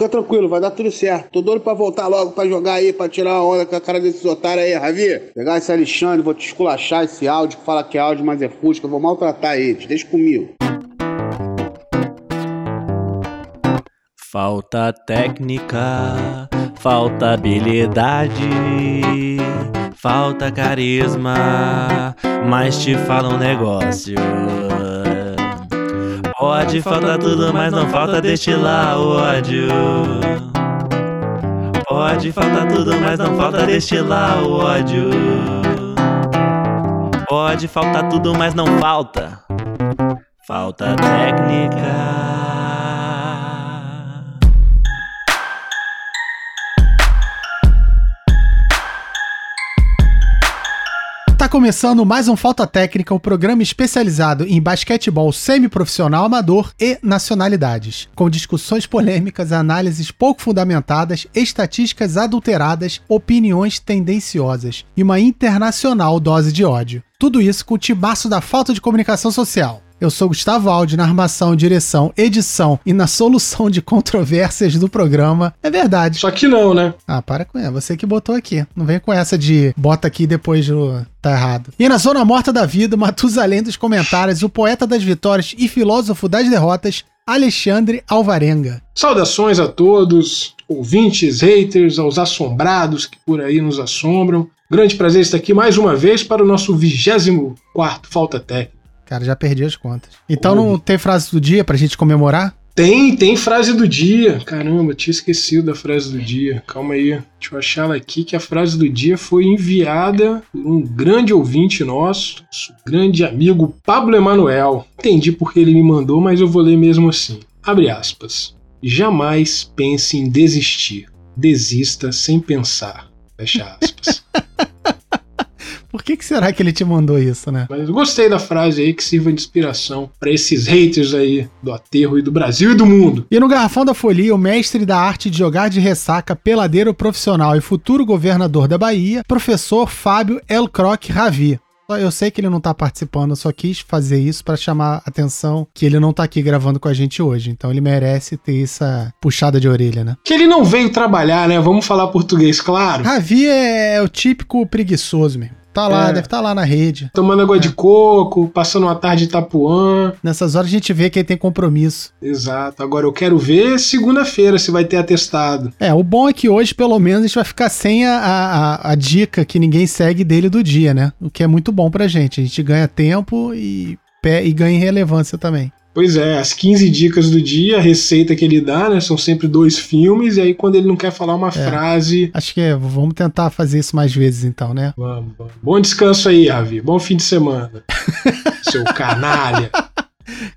fica tranquilo, vai dar tudo certo. Tô doido pra voltar logo pra jogar aí, pra tirar uma onda com a cara desses otários aí, Ravi. Pegar esse Alexandre, vou te esculachar esse áudio, que fala que é áudio, mas é fusca, vou maltratar eles, deixa comigo. Falta técnica, falta habilidade, falta carisma, mas te fala um negócio. Pode faltar tudo, mas não falta destilar ódio. Pode faltar tudo, mas não falta destilar ódio. Pode faltar tudo, mas não falta. Falta técnica. Começando mais um Falta Técnica, o um programa especializado em basquetebol semiprofissional amador e nacionalidades, com discussões polêmicas, análises pouco fundamentadas, estatísticas adulteradas, opiniões tendenciosas e uma internacional dose de ódio. Tudo isso com o tibaço da falta de comunicação social. Eu sou Gustavo Aldi na armação, direção, edição e na solução de controvérsias do programa. É verdade. Só que não, né? Ah, para com ela. Você que botou aqui. Não vem com essa de bota aqui depois do... tá errado. E na zona morta da vida, Matusalém dos comentários, o poeta das vitórias e filósofo das derrotas, Alexandre Alvarenga. Saudações a todos, ouvintes, haters, aos assombrados que por aí nos assombram. Grande prazer estar aqui mais uma vez para o nosso 24 Falta Técnica. Cara, já perdi as contas. Então não tem frase do dia pra gente comemorar? Tem, tem frase do dia. Caramba, tinha esquecido da frase do dia. Calma aí. Deixa eu achar ela aqui, que a frase do dia foi enviada por um grande ouvinte nosso, nosso grande amigo Pablo Emanuel. Entendi porque ele me mandou, mas eu vou ler mesmo assim. Abre aspas. Jamais pense em desistir. Desista sem pensar. Fecha aspas. Por que, que será que ele te mandou isso, né? Mas eu gostei da frase aí que sirva de inspiração para esses haters aí do aterro e do Brasil e do mundo. E no Garrafão da Folia, o mestre da arte de jogar de ressaca, peladeiro profissional e futuro governador da Bahia, professor Fábio Elcroc Ravi. Eu sei que ele não tá participando, eu só quis fazer isso para chamar a atenção que ele não tá aqui gravando com a gente hoje. Então ele merece ter essa puxada de orelha, né? Que ele não veio trabalhar, né? Vamos falar português, claro. Ravi é o típico preguiçoso mesmo. Tá lá, é. deve estar tá lá na rede. Tomando água é. de coco, passando uma tarde em Itapuã. Nessas horas a gente vê quem tem compromisso. Exato. Agora eu quero ver segunda-feira se vai ter atestado. É, o bom é que hoje, pelo menos, a gente vai ficar sem a, a, a dica que ninguém segue dele do dia, né? O que é muito bom pra gente. A gente ganha tempo e, e ganha relevância também. Pois é, as 15 dicas do dia, a receita que ele dá, né? São sempre dois filmes, e aí quando ele não quer falar uma é, frase. Acho que é, vamos tentar fazer isso mais vezes então, né? Vamos, vamos. Bom descanso aí, Ravi. Bom fim de semana. Seu canalha.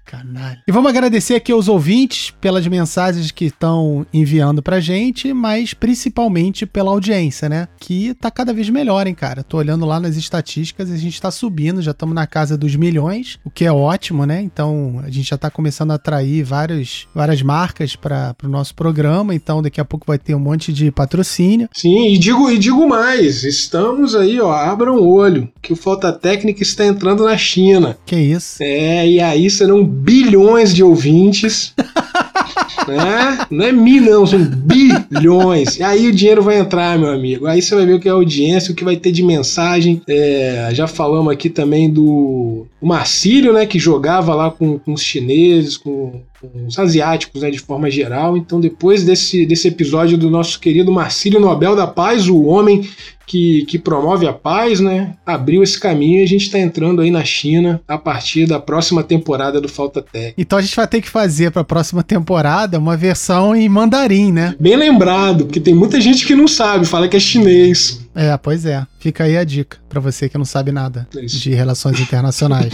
Canalha. E vamos agradecer aqui aos ouvintes pelas mensagens que estão enviando pra gente, mas principalmente pela audiência, né? Que tá cada vez melhor, hein, cara? Tô olhando lá nas estatísticas e a gente tá subindo, já estamos na casa dos milhões, o que é ótimo, né? Então a gente já tá começando a atrair vários, várias marcas para o nosso programa, então daqui a pouco vai ter um monte de patrocínio. Sim, e digo, e digo mais, estamos aí, ó, abram o olho, que o Falta Técnica está entrando na China. Que isso? É, e aí serão bilhões de ouvintes. né? Não é mil, não, são bilhões. E aí o dinheiro vai entrar, meu amigo. Aí você vai ver o que é audiência, o que vai ter de mensagem. É, já falamos aqui também do Marcílio, né? Que jogava lá com, com os chineses, com os asiáticos, né? De forma geral. Então, depois desse, desse episódio do nosso querido Marcílio Nobel da Paz, o homem que, que promove a paz, né? Abriu esse caminho e a gente está entrando aí na China a partir da próxima temporada do Falta Tech. Então a gente vai ter que fazer para a próxima temporada uma versão em mandarim, né? Bem lembrado, porque tem muita gente que não sabe, fala que é chinês. É, pois é. Fica aí a dica para você que não sabe nada Isso. de relações internacionais.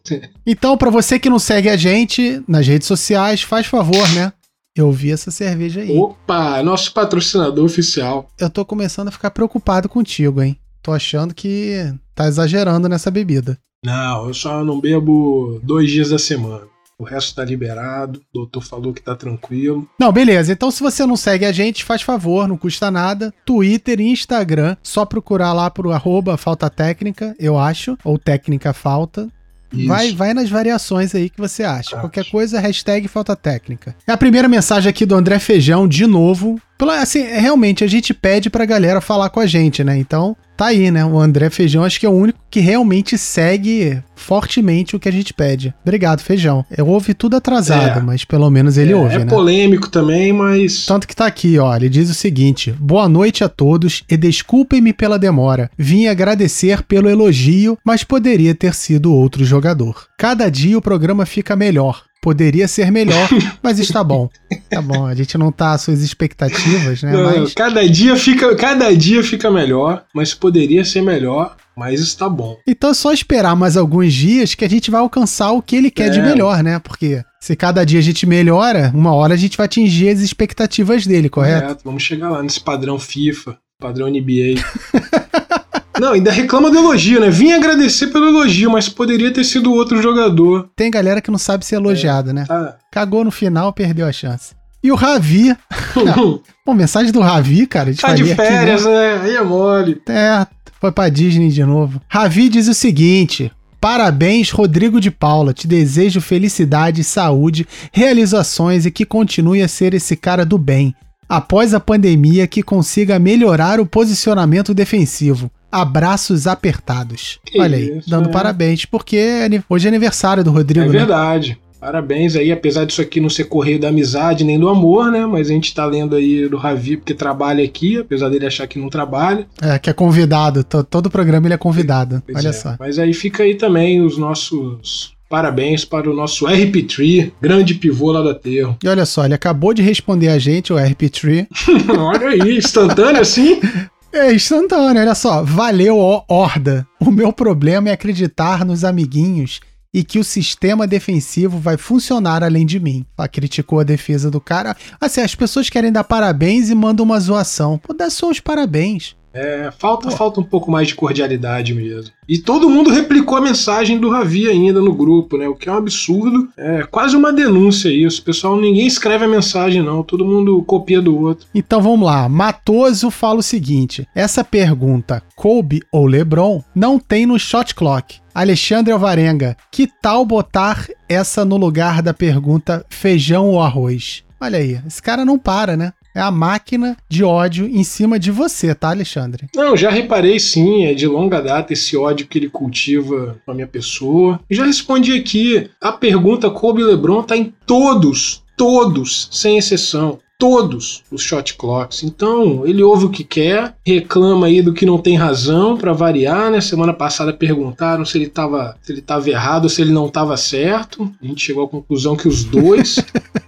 então, para você que não segue a gente nas redes sociais, faz favor, né? Eu vi essa cerveja aí. Opa, nosso patrocinador oficial. Eu tô começando a ficar preocupado contigo, hein? Tô achando que tá exagerando nessa bebida. Não, eu só não bebo dois dias da semana. O resto tá liberado, o doutor falou que tá tranquilo. Não, beleza. Então, se você não segue a gente, faz favor, não custa nada. Twitter e Instagram, só procurar lá pro arroba falta técnica, eu acho, ou técnica falta Isso. Vai, vai nas variações aí que você acha. Qualquer coisa, hashtag falta técnica. É a primeira mensagem aqui do André Feijão, de novo. Assim, é, realmente, a gente pede pra galera falar com a gente, né? Então, tá aí, né? O André Feijão acho que é o único que realmente segue fortemente o que a gente pede. Obrigado, Feijão. Eu ouvi tudo atrasado, É. mas pelo menos ele é, ouve, é né? polêmico também, mas. Tanto que tá aqui, ó. Ele diz o seguinte: Boa noite a todos e desculpem-me pela demora. Vim agradecer pelo elogio, mas poderia ter sido outro jogador. Cada dia o programa fica melhor. Poderia ser melhor, mas está bom. Tá bom, a gente não tá às suas expectativas, né? Não, Mas cada, dia fica, cada dia fica melhor, mas poderia ser melhor, mas está bom. Então é só esperar mais alguns dias que a gente vai alcançar o que ele quer de É. melhor, né? Porque se cada dia a gente melhora, uma hora a gente vai atingir as expectativas dele, correto? Vamos chegar lá nesse padrão FIFA, padrão NBA. Não, ainda reclama do elogio, né? Vim agradecer pelo elogio, mas poderia ter sido outro jogador. Tem galera que não sabe ser elogiada, né? Tá. Cagou no final, perdeu a chance. E o Ravi. Pô, mensagem do Ravi, cara. Tá de ler aqui, férias, né? Aí é mole. É, foi pra Disney de novo. Ravi diz o seguinte: Parabéns, Rodrigo de Paula. Te desejo felicidade, saúde, realizações e que continue a ser esse cara do bem. Após a pandemia, que consiga melhorar o posicionamento defensivo. Abraços apertados. Que Olha aí, isso, dando é. parabéns, porque é hoje é aniversário do Rodrigo, É né? verdade. Parabéns aí, apesar disso aqui não ser correio da amizade nem do amor, né? Mas a gente tá lendo aí do Ravi porque trabalha aqui, apesar dele achar que não trabalha. É, que é convidado. to- Todo programa ele é convidado. Pois Olha é. só. Mas aí fica aí também os nossos parabéns para o nosso RP3, grande pivô lá da Terra. E olha só, ele acabou de responder a gente, o RP3. Olha aí, instantâneo assim. É instantâneo, olha só. Valeu, ó, Horda. O meu problema é acreditar nos amiguinhos e que o sistema defensivo vai funcionar além de mim. Ah, criticou a defesa do cara. Assim, as pessoas querem dar parabéns e mandam uma zoação. Pô, dá só os parabéns. É, falta, falta um pouco mais de cordialidade mesmo. E todo mundo replicou a mensagem do Ravi ainda no grupo, né? O que é um absurdo. É quase uma denúncia isso. Pessoal, ninguém escreve a mensagem, não. Todo mundo copia do outro. Então vamos lá. Matoso fala o seguinte: essa pergunta, Kobe ou LeBron, não tem no shot clock. Alexandre Alvarenga, que tal botar essa no lugar da pergunta feijão ou arroz? Olha aí, esse cara não para, né? É a máquina de ódio em cima de você, tá, Alexandre? Não, já reparei sim, é de longa data esse ódio que ele cultiva com a minha pessoa. E já respondi aqui, a pergunta Kobe LeBron tá em todos, todos, sem exceção. Todos os shot clocks. Então, ele ouve o que quer, reclama aí do que não tem razão pra variar, né? Semana passada perguntaram se ele tava, se ele tava errado se ele não tava certo. A gente chegou à conclusão que os dois.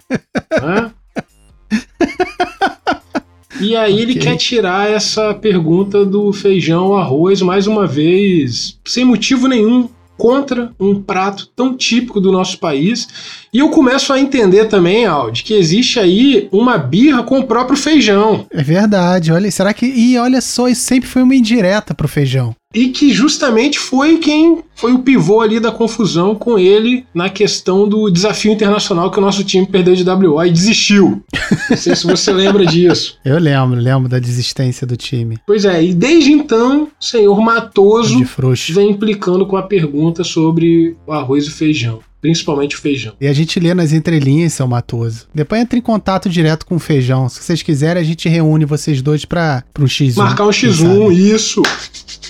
né? E aí ele Ok. quer tirar essa pergunta do feijão arroz mais uma vez, sem motivo nenhum, contra um prato tão típico do nosso país. E eu começo a entender também, Aldi, que existe aí uma birra com o próprio feijão. É verdade, olha, será que. E olha só, isso sempre foi uma indireta pro feijão. E que justamente foi quem foi o pivô ali da confusão com ele na questão do desafio internacional que o nosso time perdeu de WO e desistiu. Não sei se você lembra disso. Eu lembro, lembro da desistência do time. Pois é, e desde então, o senhor Matoso vem implicando com a pergunta sobre o arroz e feijão, principalmente o feijão. E a gente lê nas entrelinhas, seu Matoso. Depois entra em contato direto com o feijão. Se vocês quiserem, a gente reúne vocês dois pra, pra um X1. Marcar um quem X1, sabe. isso.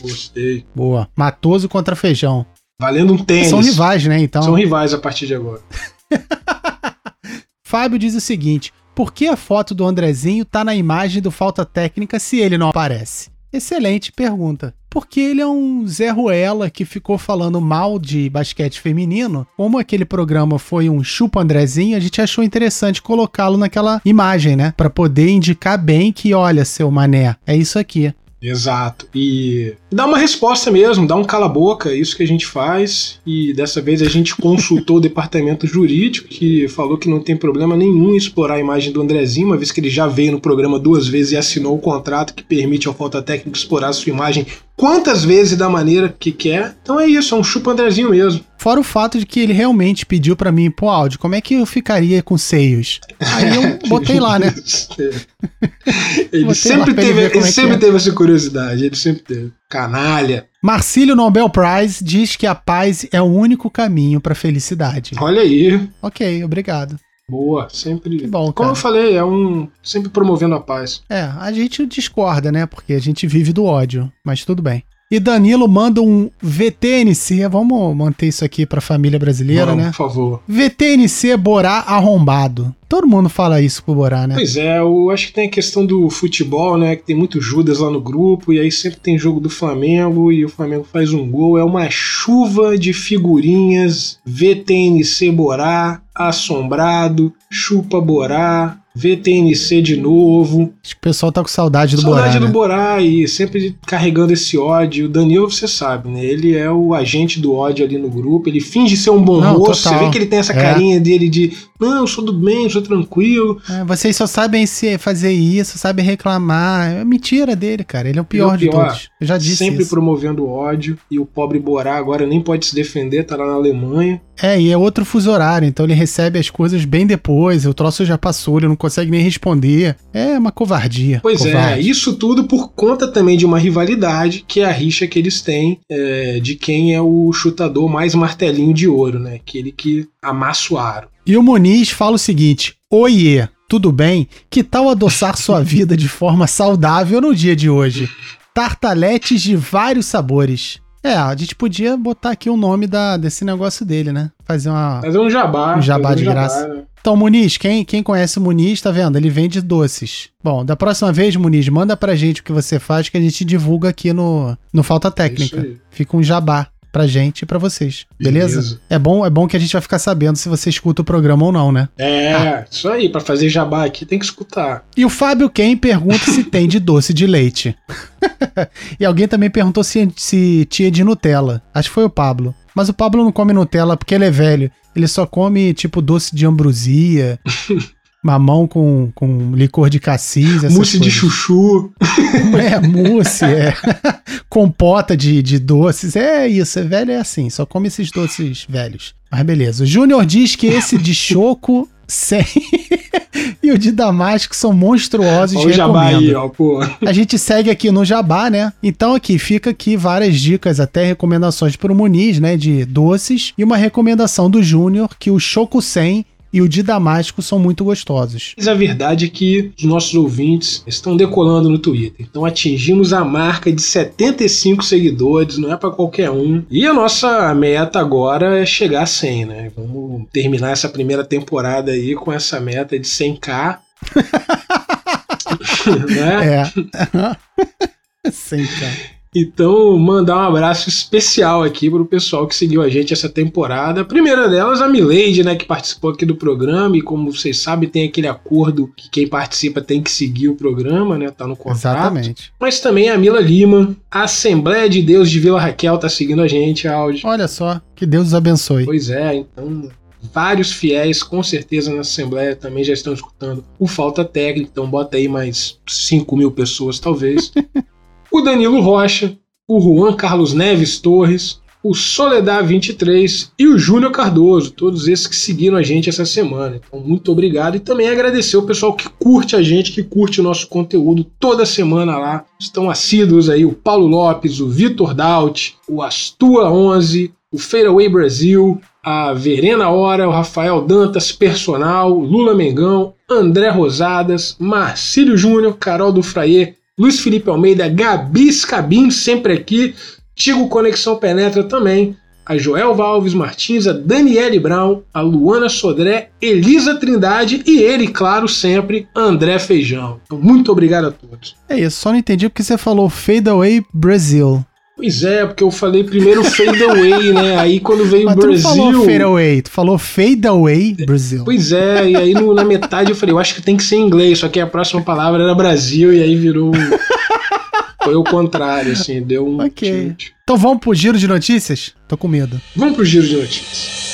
Gostei. Boa. Matoso contra feijão. Valendo um tênis. São rivais, né? Então. São rivais a partir de agora. Fábio diz o seguinte: por que a foto do Andrezinho tá na imagem do Falta Técnica se ele não aparece? Excelente pergunta. Porque ele é um Zé Ruela que ficou falando mal de basquete feminino. Como aquele programa foi um chupa Andrezinho, a gente achou interessante colocá-lo naquela imagem, né? Pra poder indicar bem que, olha, seu mané, é isso aqui. Exato. E dá uma resposta mesmo, dá um cala-boca, é isso que a gente faz. E dessa vez a gente consultou o departamento jurídico, que falou que não tem problema nenhum explorar a imagem do Andrezinho, uma vez que ele já veio no programa duas vezes e assinou o contrato que permite ao falta técnico explorar a sua imagem quantas vezes da maneira que quer. Então é isso, é um chupa Andrezinho mesmo. Fora o fato de que ele realmente pediu pra mim, pô, áudio, como é que eu ficaria com seios? Aí eu botei lá, né? ele Botei sempre, ele teve, ele é sempre é. teve essa curiosidade, ele sempre teve. Canalha. Marcílio Nobel Prize diz que a paz é o único caminho pra felicidade. Olha aí. Ok, obrigado. Boa, sempre. Que bom, Como cara. eu falei, é um. Sempre promovendo a paz. É, a gente discorda, né? Porque a gente vive do ódio, mas tudo bem. E Danilo manda um VTNC, vamos manter isso aqui pra família brasileira, Vamos, né? Por favor. VTNC Borá arrombado. Todo mundo fala isso pro Borá, né? Pois é, eu acho que tem a questão do futebol, né? Que tem muito Judas lá no grupo, e aí sempre tem jogo do Flamengo, e o Flamengo faz um gol. É uma chuva de figurinhas, VTNC Borá, assombrado, chupa Borá, VTNC de novo. Acho que o pessoal tá com saudade do Saudade Borá, do né? Borá e sempre carregando esse ódio. O Danilo, você sabe, né? Ele é o agente do ódio ali no grupo. Ele finge ser um bom Não, moço. total. Você vê que ele tem essa É. carinha dele de não, sou do bem, sou tranquilo. É, vocês só sabem se fazer isso, sabem reclamar. É mentira dele, cara. Ele é o é o pior de pior. todos. Eu já disse sempre isso. promovendo ódio. E o pobre Borá agora nem pode se defender, tá lá na Alemanha. É, e é outro fuso horário, então ele recebe as coisas bem depois. O troço já passou, ele não consegue nem responder. É uma covardia. Pois é, covarde. isso tudo por conta também de uma rivalidade, que é a rixa que eles têm é, de quem é o chutador mais martelinho de ouro, né? Aquele que amassa o aro. E o Muniz fala o seguinte: Oiê, tudo bem? Que tal adoçar sua vida de forma saudável no dia de hoje? Tartaletes de vários sabores. É, a gente podia botar aqui o nome da, desse negócio dele, né? Fazer uma. Fazer um jabá. Um jabá de graça. né? Então, Muniz, quem, quem conhece o Muniz, tá vendo? Ele vende doces. Bom, da próxima vez, Muniz, manda pra gente o que você faz que a gente divulga aqui no, no Falta Técnica. Isso aí. Fica um jabá pra gente e pra vocês. Beleza? Beleza. É bom, é bom que a gente vai ficar sabendo se você escuta o programa ou não, né? É, Ah. isso aí, pra fazer jabá aqui tem que escutar. E o Fábio Ken pergunta se tem de doce de leite. e alguém também perguntou se, se tinha de Nutella. Acho que foi o Pablo. Mas o Pablo não come Nutella porque ele é velho. Ele só come, tipo, doce de ambrosia, mamão com, com licor de cassis, Mousse de coisas. chuchu. É, mousse, é. Compota de, de doces. É isso, é velho é assim. Só come esses doces velhos. Mas beleza. O Júnior diz que esse de choco sem e o de damasco são monstruosos. Olha o jabá recomendo. aí, ó, pô. A gente segue aqui no Jabá, né? Então aqui fica aqui várias dicas, até recomendações pro Muniz, né? De doces e uma recomendação do Júnior que o Choco 100 e o de Damasco são muito gostosos. Mas a verdade é que os nossos ouvintes estão decolando no Twitter. Então atingimos a marca de 75 seguidores, não é pra qualquer um. E a nossa meta agora é chegar a 100, né? Vamos terminar essa primeira temporada aí com essa meta de 100k. né? É. Sim, cara. Então, mandar um abraço especial aqui pro pessoal que seguiu a gente essa temporada. A primeira delas, a Milady, né, que participou aqui do programa. E como vocês sabem, tem aquele acordo que quem participa tem que seguir o programa, né? Tá no contrato. Exatamente. Mas também a Mila Lima, a Assembleia de Deus de Vila Raquel tá seguindo a gente, áudio. Olha só, que Deus os abençoe. Pois é, então vários fiéis com certeza na Assembleia também já estão escutando o Falta Técnica, então bota aí mais 5 mil pessoas talvez. o Danilo Rocha, o Juan Carlos Neves Torres, o Soledad 23 e o Júnior Cardoso, todos esses que seguiram a gente essa semana. Então, muito obrigado e também agradecer o pessoal que curte a gente, que curte o nosso conteúdo toda semana lá. Estão assíduos aí o Paulo Lopes, o Vitor Daut, o Astua 11, o Fadeaway Brasil, a Verena Hora, o Rafael Dantas, Personal, Lula Mengão, André Rosadas, Marcílio Júnior, Carol do Fraie, Luiz Felipe Almeida, Gabi Scabin, sempre aqui, Tigo Conexão Penetra também, a Joel Valves Martins, a Daniele Brown, a Luana Sodré, Elisa Trindade e ele, claro, sempre, André Feijão. Então, muito obrigado a todos. É isso, só não entendi porque você falou Fade Away Brasil. Pois é, porque eu falei primeiro Fade Away, né? Aí quando veio o Mas tu não Brasil. falou Fade Away, tu falou Fade Away Brasil. Pois é, e aí no- na metade eu falei, eu acho que tem que ser em inglês, só que a próxima palavra era Brasil, e aí virou. Foi o contrário, assim, deu um. Ok. tilt. Então vamos pro giro de notícias? Tô com medo. Vamos pro giro de notícias.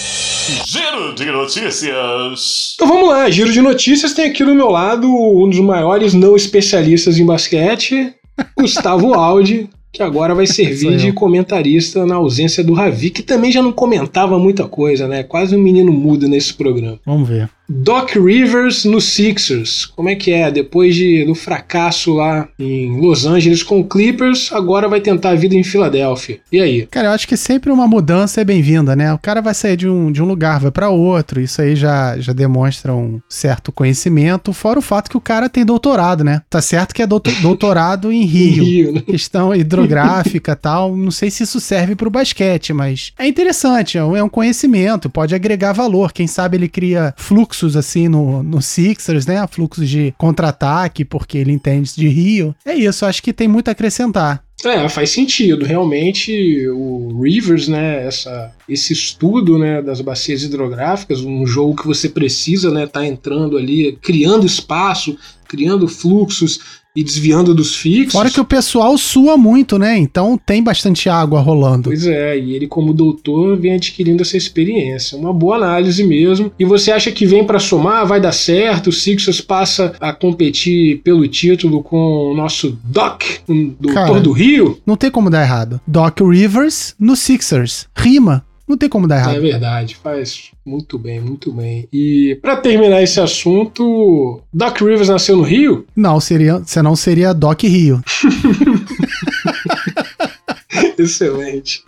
Giro de notícias. Então vamos lá, giro de notícias tem aqui do meu lado um dos maiores não especialistas em basquete, Gustavo Aldi, que agora vai Sou servir de comentarista na ausência do Ravi, que também já não comentava muita coisa, né? Quase um menino mudo nesse programa. Vamos ver. Doc Rivers no Sixers. Como é que é? Depois de, do fracasso lá em Los Angeles com o Clippers, agora vai tentar a vida em Filadélfia. E aí? Cara, eu acho que sempre uma mudança é bem-vinda, né? O cara vai sair de um, de um lugar, vai para outro. Isso aí já, já demonstra um certo conhecimento. Fora o fato que o cara tem doutorado, né? Tá certo que é doutor, doutorado em Rio. Rio, né? Questão hidrográfica tal. Não sei se isso serve pro basquete, mas é interessante. É um é conhecimento, pode agregar valor. Quem sabe ele cria fluxos assim no, no Sixers, né? Fluxos de contra-ataque, porque ele entende de Rio. É isso, acho que tem muito a acrescentar. É, faz sentido. Realmente, o Rivers, né, essa, esse estudo né, das bacias hidrográficas, um jogo que você precisa né, tá entrando ali, criando espaço, criando fluxos e desviando dos fixos. Fora que o pessoal sua muito, né? Então tem bastante água rolando. Pois é, e ele como doutor vem adquirindo essa experiência. Uma boa análise mesmo. E você acha que vem para somar, vai dar certo? O Sixers passa a competir pelo título com o nosso Doc, um doutor Cara, do Rio? Não tem como dar errado. Doc Rivers no Sixers. Rima. Não tem como dar errado. É verdade, faz muito bem, muito bem. E para terminar esse assunto, Doc Rivers nasceu no Rio? Não, seria, senão seria Doc Rio. Excelente.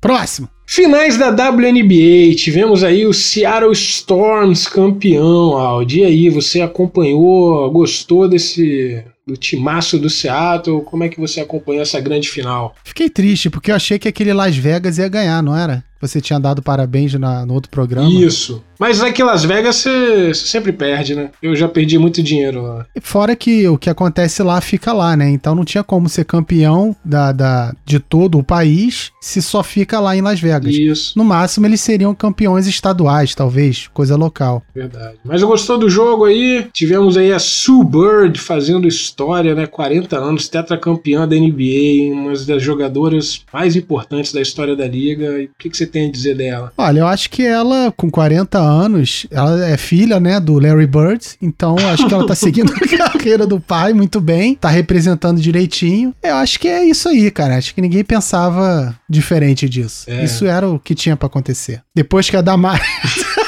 Próximo. Finais da WNBA, tivemos aí o Seattle Storms campeão, Aldi. E aí, você acompanhou, gostou desse do timaço do Seattle? Como é que você acompanhou essa grande final? Fiquei triste, porque eu achei que aquele Las Vegas ia ganhar, não era? Você tinha dado parabéns na, no outro programa. Isso. Mas aqui em Las Vegas você sempre perde, né? Eu já perdi muito dinheiro lá. E Fora que o que acontece lá fica lá, né? Então não tinha como ser campeão da, da, de todo o país se só fica lá em Las Vegas. Isso, No máximo, eles seriam campeões estaduais, talvez, coisa local. verdade. Mas eu gostou do jogo aí. Tivemos aí a Sue Bird fazendo história, né? 40 anos, tetracampeã da NBA, uma das jogadoras mais importantes da história da liga. E o que, que você tem a dizer dela? Olha, eu acho que ela, com 40 anos, ela é filha, né, do Larry Bird, então acho que ela tá seguindo a carreira do pai muito bem, tá representando direitinho. Eu acho que é isso aí, cara. Acho que ninguém pensava diferente disso. É. Isso era o que tinha pra acontecer. Depois que a Damares.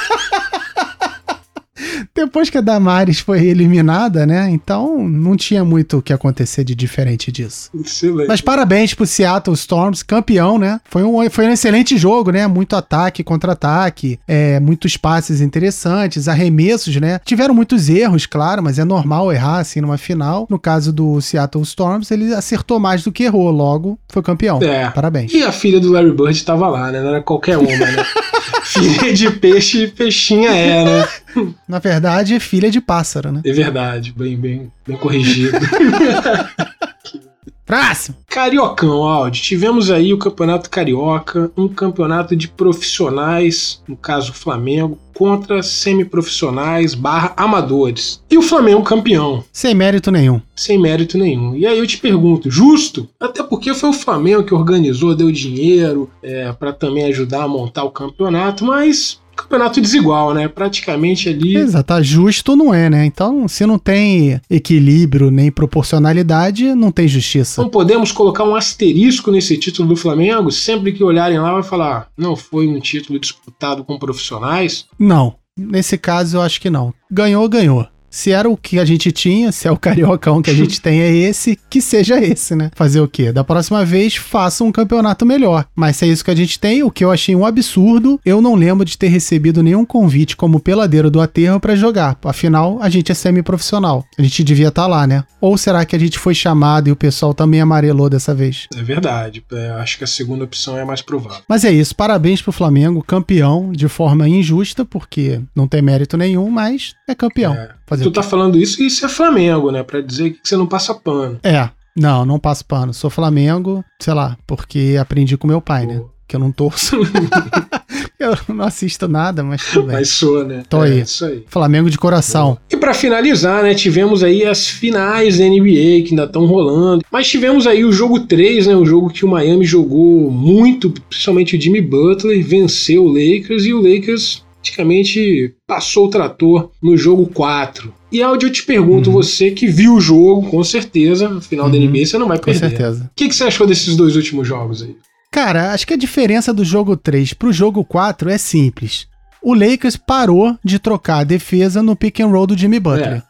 Depois que a Damares foi eliminada, né? Então não tinha muito o que acontecer de diferente disso. Excelente. Mas parabéns pro Seattle Storms, campeão, né? Foi um, foi um excelente jogo, né? Muito ataque, contra-ataque, é, muitos passes interessantes, arremessos, né? Tiveram muitos erros, claro, mas é normal errar assim numa final. No caso do Seattle Storms, ele acertou mais do que errou, logo foi campeão. É. Parabéns. E a filha do Larry Bird tava lá, né? Não era qualquer uma, né? filha de peixe, peixinha é, né? Na verdade, é filha de pássaro, né? É verdade, bem, bem, bem corrigido. Próximo! Cariocão, Aldi. Tivemos aí o Campeonato Carioca, um campeonato de profissionais, no caso o Flamengo, contra semiprofissionais barra amadores. E o Flamengo campeão, Sem mérito nenhum. sem mérito nenhum. E aí eu te pergunto, justo? Até porque foi o Flamengo que organizou, deu dinheiro é, para também ajudar a montar o campeonato, mas campeonato desigual, né? Praticamente ali. Exato, tá justo não é, né? Então, se não tem equilíbrio nem proporcionalidade, não tem justiça. Não podemos colocar um asterisco nesse título do Flamengo. Sempre que olharem lá, vai falar: não foi um título disputado com profissionais. Não. Nesse caso, eu acho que não. Ganhou, ganhou. Se era o que a gente tinha, se é o cariocão que a gente tem é esse, que seja esse, né? Fazer o quê? Da próxima vez, faça um campeonato melhor. Mas se é isso que a gente tem, o que eu achei um absurdo, eu não lembro de ter recebido nenhum convite como peladeiro do aterro pra jogar. Afinal, a gente é semi-profissional. A gente devia estar lá, né? Ou será que a gente foi chamado e o pessoal também amarelou dessa vez? É verdade. É, acho que a segunda opção é mais provável. Mas é isso, parabéns pro Flamengo, campeão de forma injusta, porque não tem mérito nenhum, mas é campeão. É. Fazer Tu tá falando isso e isso é Flamengo, né? Pra dizer que você não passa pano. É, não, não passo pano. Sou Flamengo, sei lá, porque aprendi com meu pai, né? Que eu não torço. eu não assisto nada, mas tudo bem. Mas soa, né? Tô é, aí. Isso aí. Flamengo de coração. E pra finalizar, né, tivemos aí as finais da NBA que ainda estão rolando. Mas tivemos aí o jogo 3, né, o jogo que o Miami jogou muito, principalmente o Jimmy Butler, venceu o Lakers e o Lakers praticamente passou o trator no jogo 4. E Aldi, eu te pergunto, você que viu o jogo, com certeza, no final da Uhum. NBA você não vai Com perder. certeza. O que, que você achou desses dois últimos jogos aí? Cara, acho que a diferença do jogo 3 pro jogo 4 é simples. O Lakers parou de trocar a defesa no pick and roll do Jimmy Butler. É.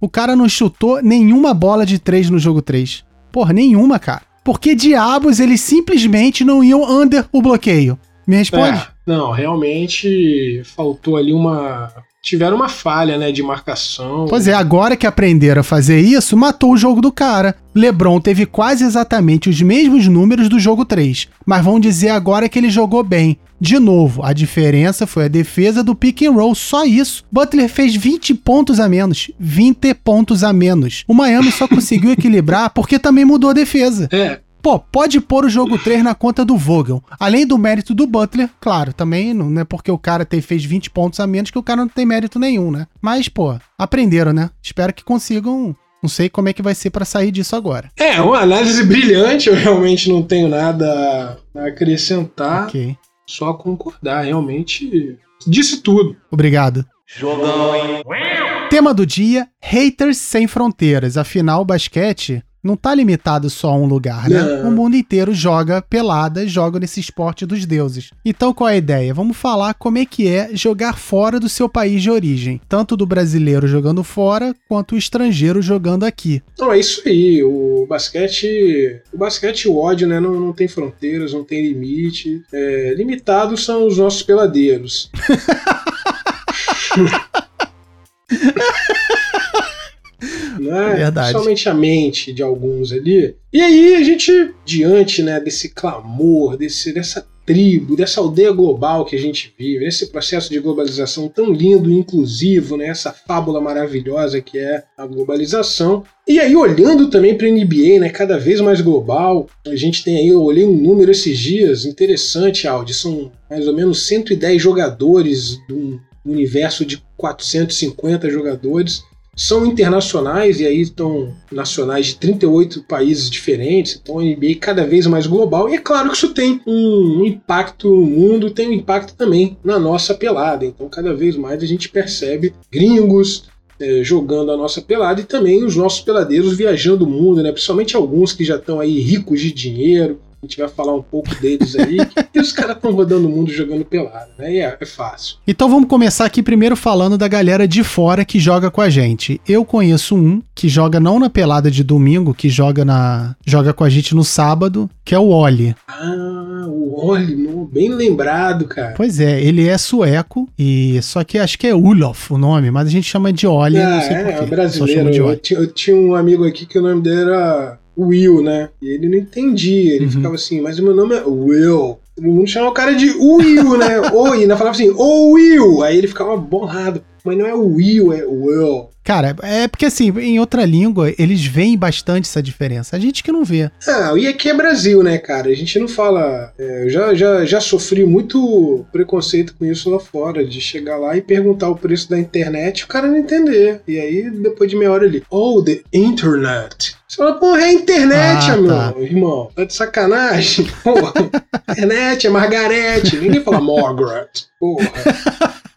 O cara não chutou nenhuma bola de três no jogo 3. Porra, nenhuma, cara. Por que diabos eles simplesmente não iam under o bloqueio? Me responde. É, não, realmente faltou ali uma. Tiveram uma falha, né, de marcação. Pois é, agora que aprenderam a fazer isso, matou o jogo do cara. LeBron teve quase exatamente os mesmos números do jogo 3, mas vão dizer agora que ele jogou bem. De novo, a diferença foi a defesa do pick and roll, só isso. Butler fez 20 pontos a menos, 20 pontos a menos. O Miami só conseguiu equilibrar porque também mudou a defesa. É, Pô, pode pôr o jogo 3 na conta do Vogel. Além do mérito do Butler, claro, também não é porque o cara te, fez 20 pontos a menos que o cara não tem mérito nenhum, né? Mas, pô, aprenderam, né? Espero que consigam. Não sei como é que vai ser pra sair disso agora. é uma análise brilhante, eu realmente não tenho nada a acrescentar, Ok. só concordar, realmente disse tudo. Obrigado. Tema do dia: haters sem fronteiras. Afinal, o basquete não tá limitado só a um lugar, né? Não. O mundo inteiro joga pelada, joga nesse esporte dos deuses. Então, qual é a ideia? Vamos falar como é que é jogar fora do seu país de origem. Tanto do brasileiro jogando fora, quanto o estrangeiro jogando aqui. Não, é isso aí. O basquete. O basquete, o ódio, né? Não, não tem fronteiras, não tem limite. É, limitados são os nossos peladeiros. né? Verdade. Somente a mente de alguns ali. E aí a gente, diante né, desse clamor, desse, dessa tribo, dessa aldeia global que a gente vive, esse processo de globalização tão lindo e inclusivo, né, essa fábula maravilhosa que é a globalização. E aí, olhando também para a NBA, né, cada vez mais global, a gente tem aí, eu olhei um número esses dias, interessante, Aldi, são mais ou menos 110 jogadores de um universo de 450 jogadores são internacionais e aí estão nacionais de 38 países diferentes, então a NBA cada vez mais global. E é claro que isso tem um impacto no mundo, tem um impacto também na nossa pelada. Então cada vez mais a gente percebe gringos eh, jogando a nossa pelada e também os nossos peladeiros viajando o mundo, né? Principalmente alguns que já estão aí ricos de dinheiro. A gente vai falar um pouco deles aí. e os caras estão rodando o mundo jogando pelada, né? E é, é fácil. Então vamos começar aqui primeiro falando da galera de fora que joga com a gente. Eu conheço um que joga não na pelada de domingo, que joga na joga com a gente no sábado, que é o Oli. Ah, o Oli, não, bem lembrado, cara. Pois é, ele é sueco e só que acho que é Ulof o nome, mas a gente chama de Oli, não Ah, sei é, é brasileiro. Eu, eu tinha um amigo aqui que o nome dele era Will, né? E ele não entendia. Ele Uhum. ficava assim, mas o meu nome é Will. Todo mundo chamava o cara de Will, né? Ou e ainda falava assim, ô Will. Aí ele ficava bolado. Mas não é Will, é Will. Cara, é porque assim, em outra língua, eles veem bastante essa diferença. A gente que não vê. Ah, e aqui é Brasil, né, cara? A gente não fala. é, eu já, já, já sofri muito preconceito com isso lá fora, de chegar lá e perguntar o preço da internet e o cara não entender. E aí, depois de meia hora ele, oh, the internet. Você fala, porra, é internet, Ah, meu tá. irmão. Tá de sacanagem? Porra, internet é Margarete. Ninguém fala Margaret. Porra.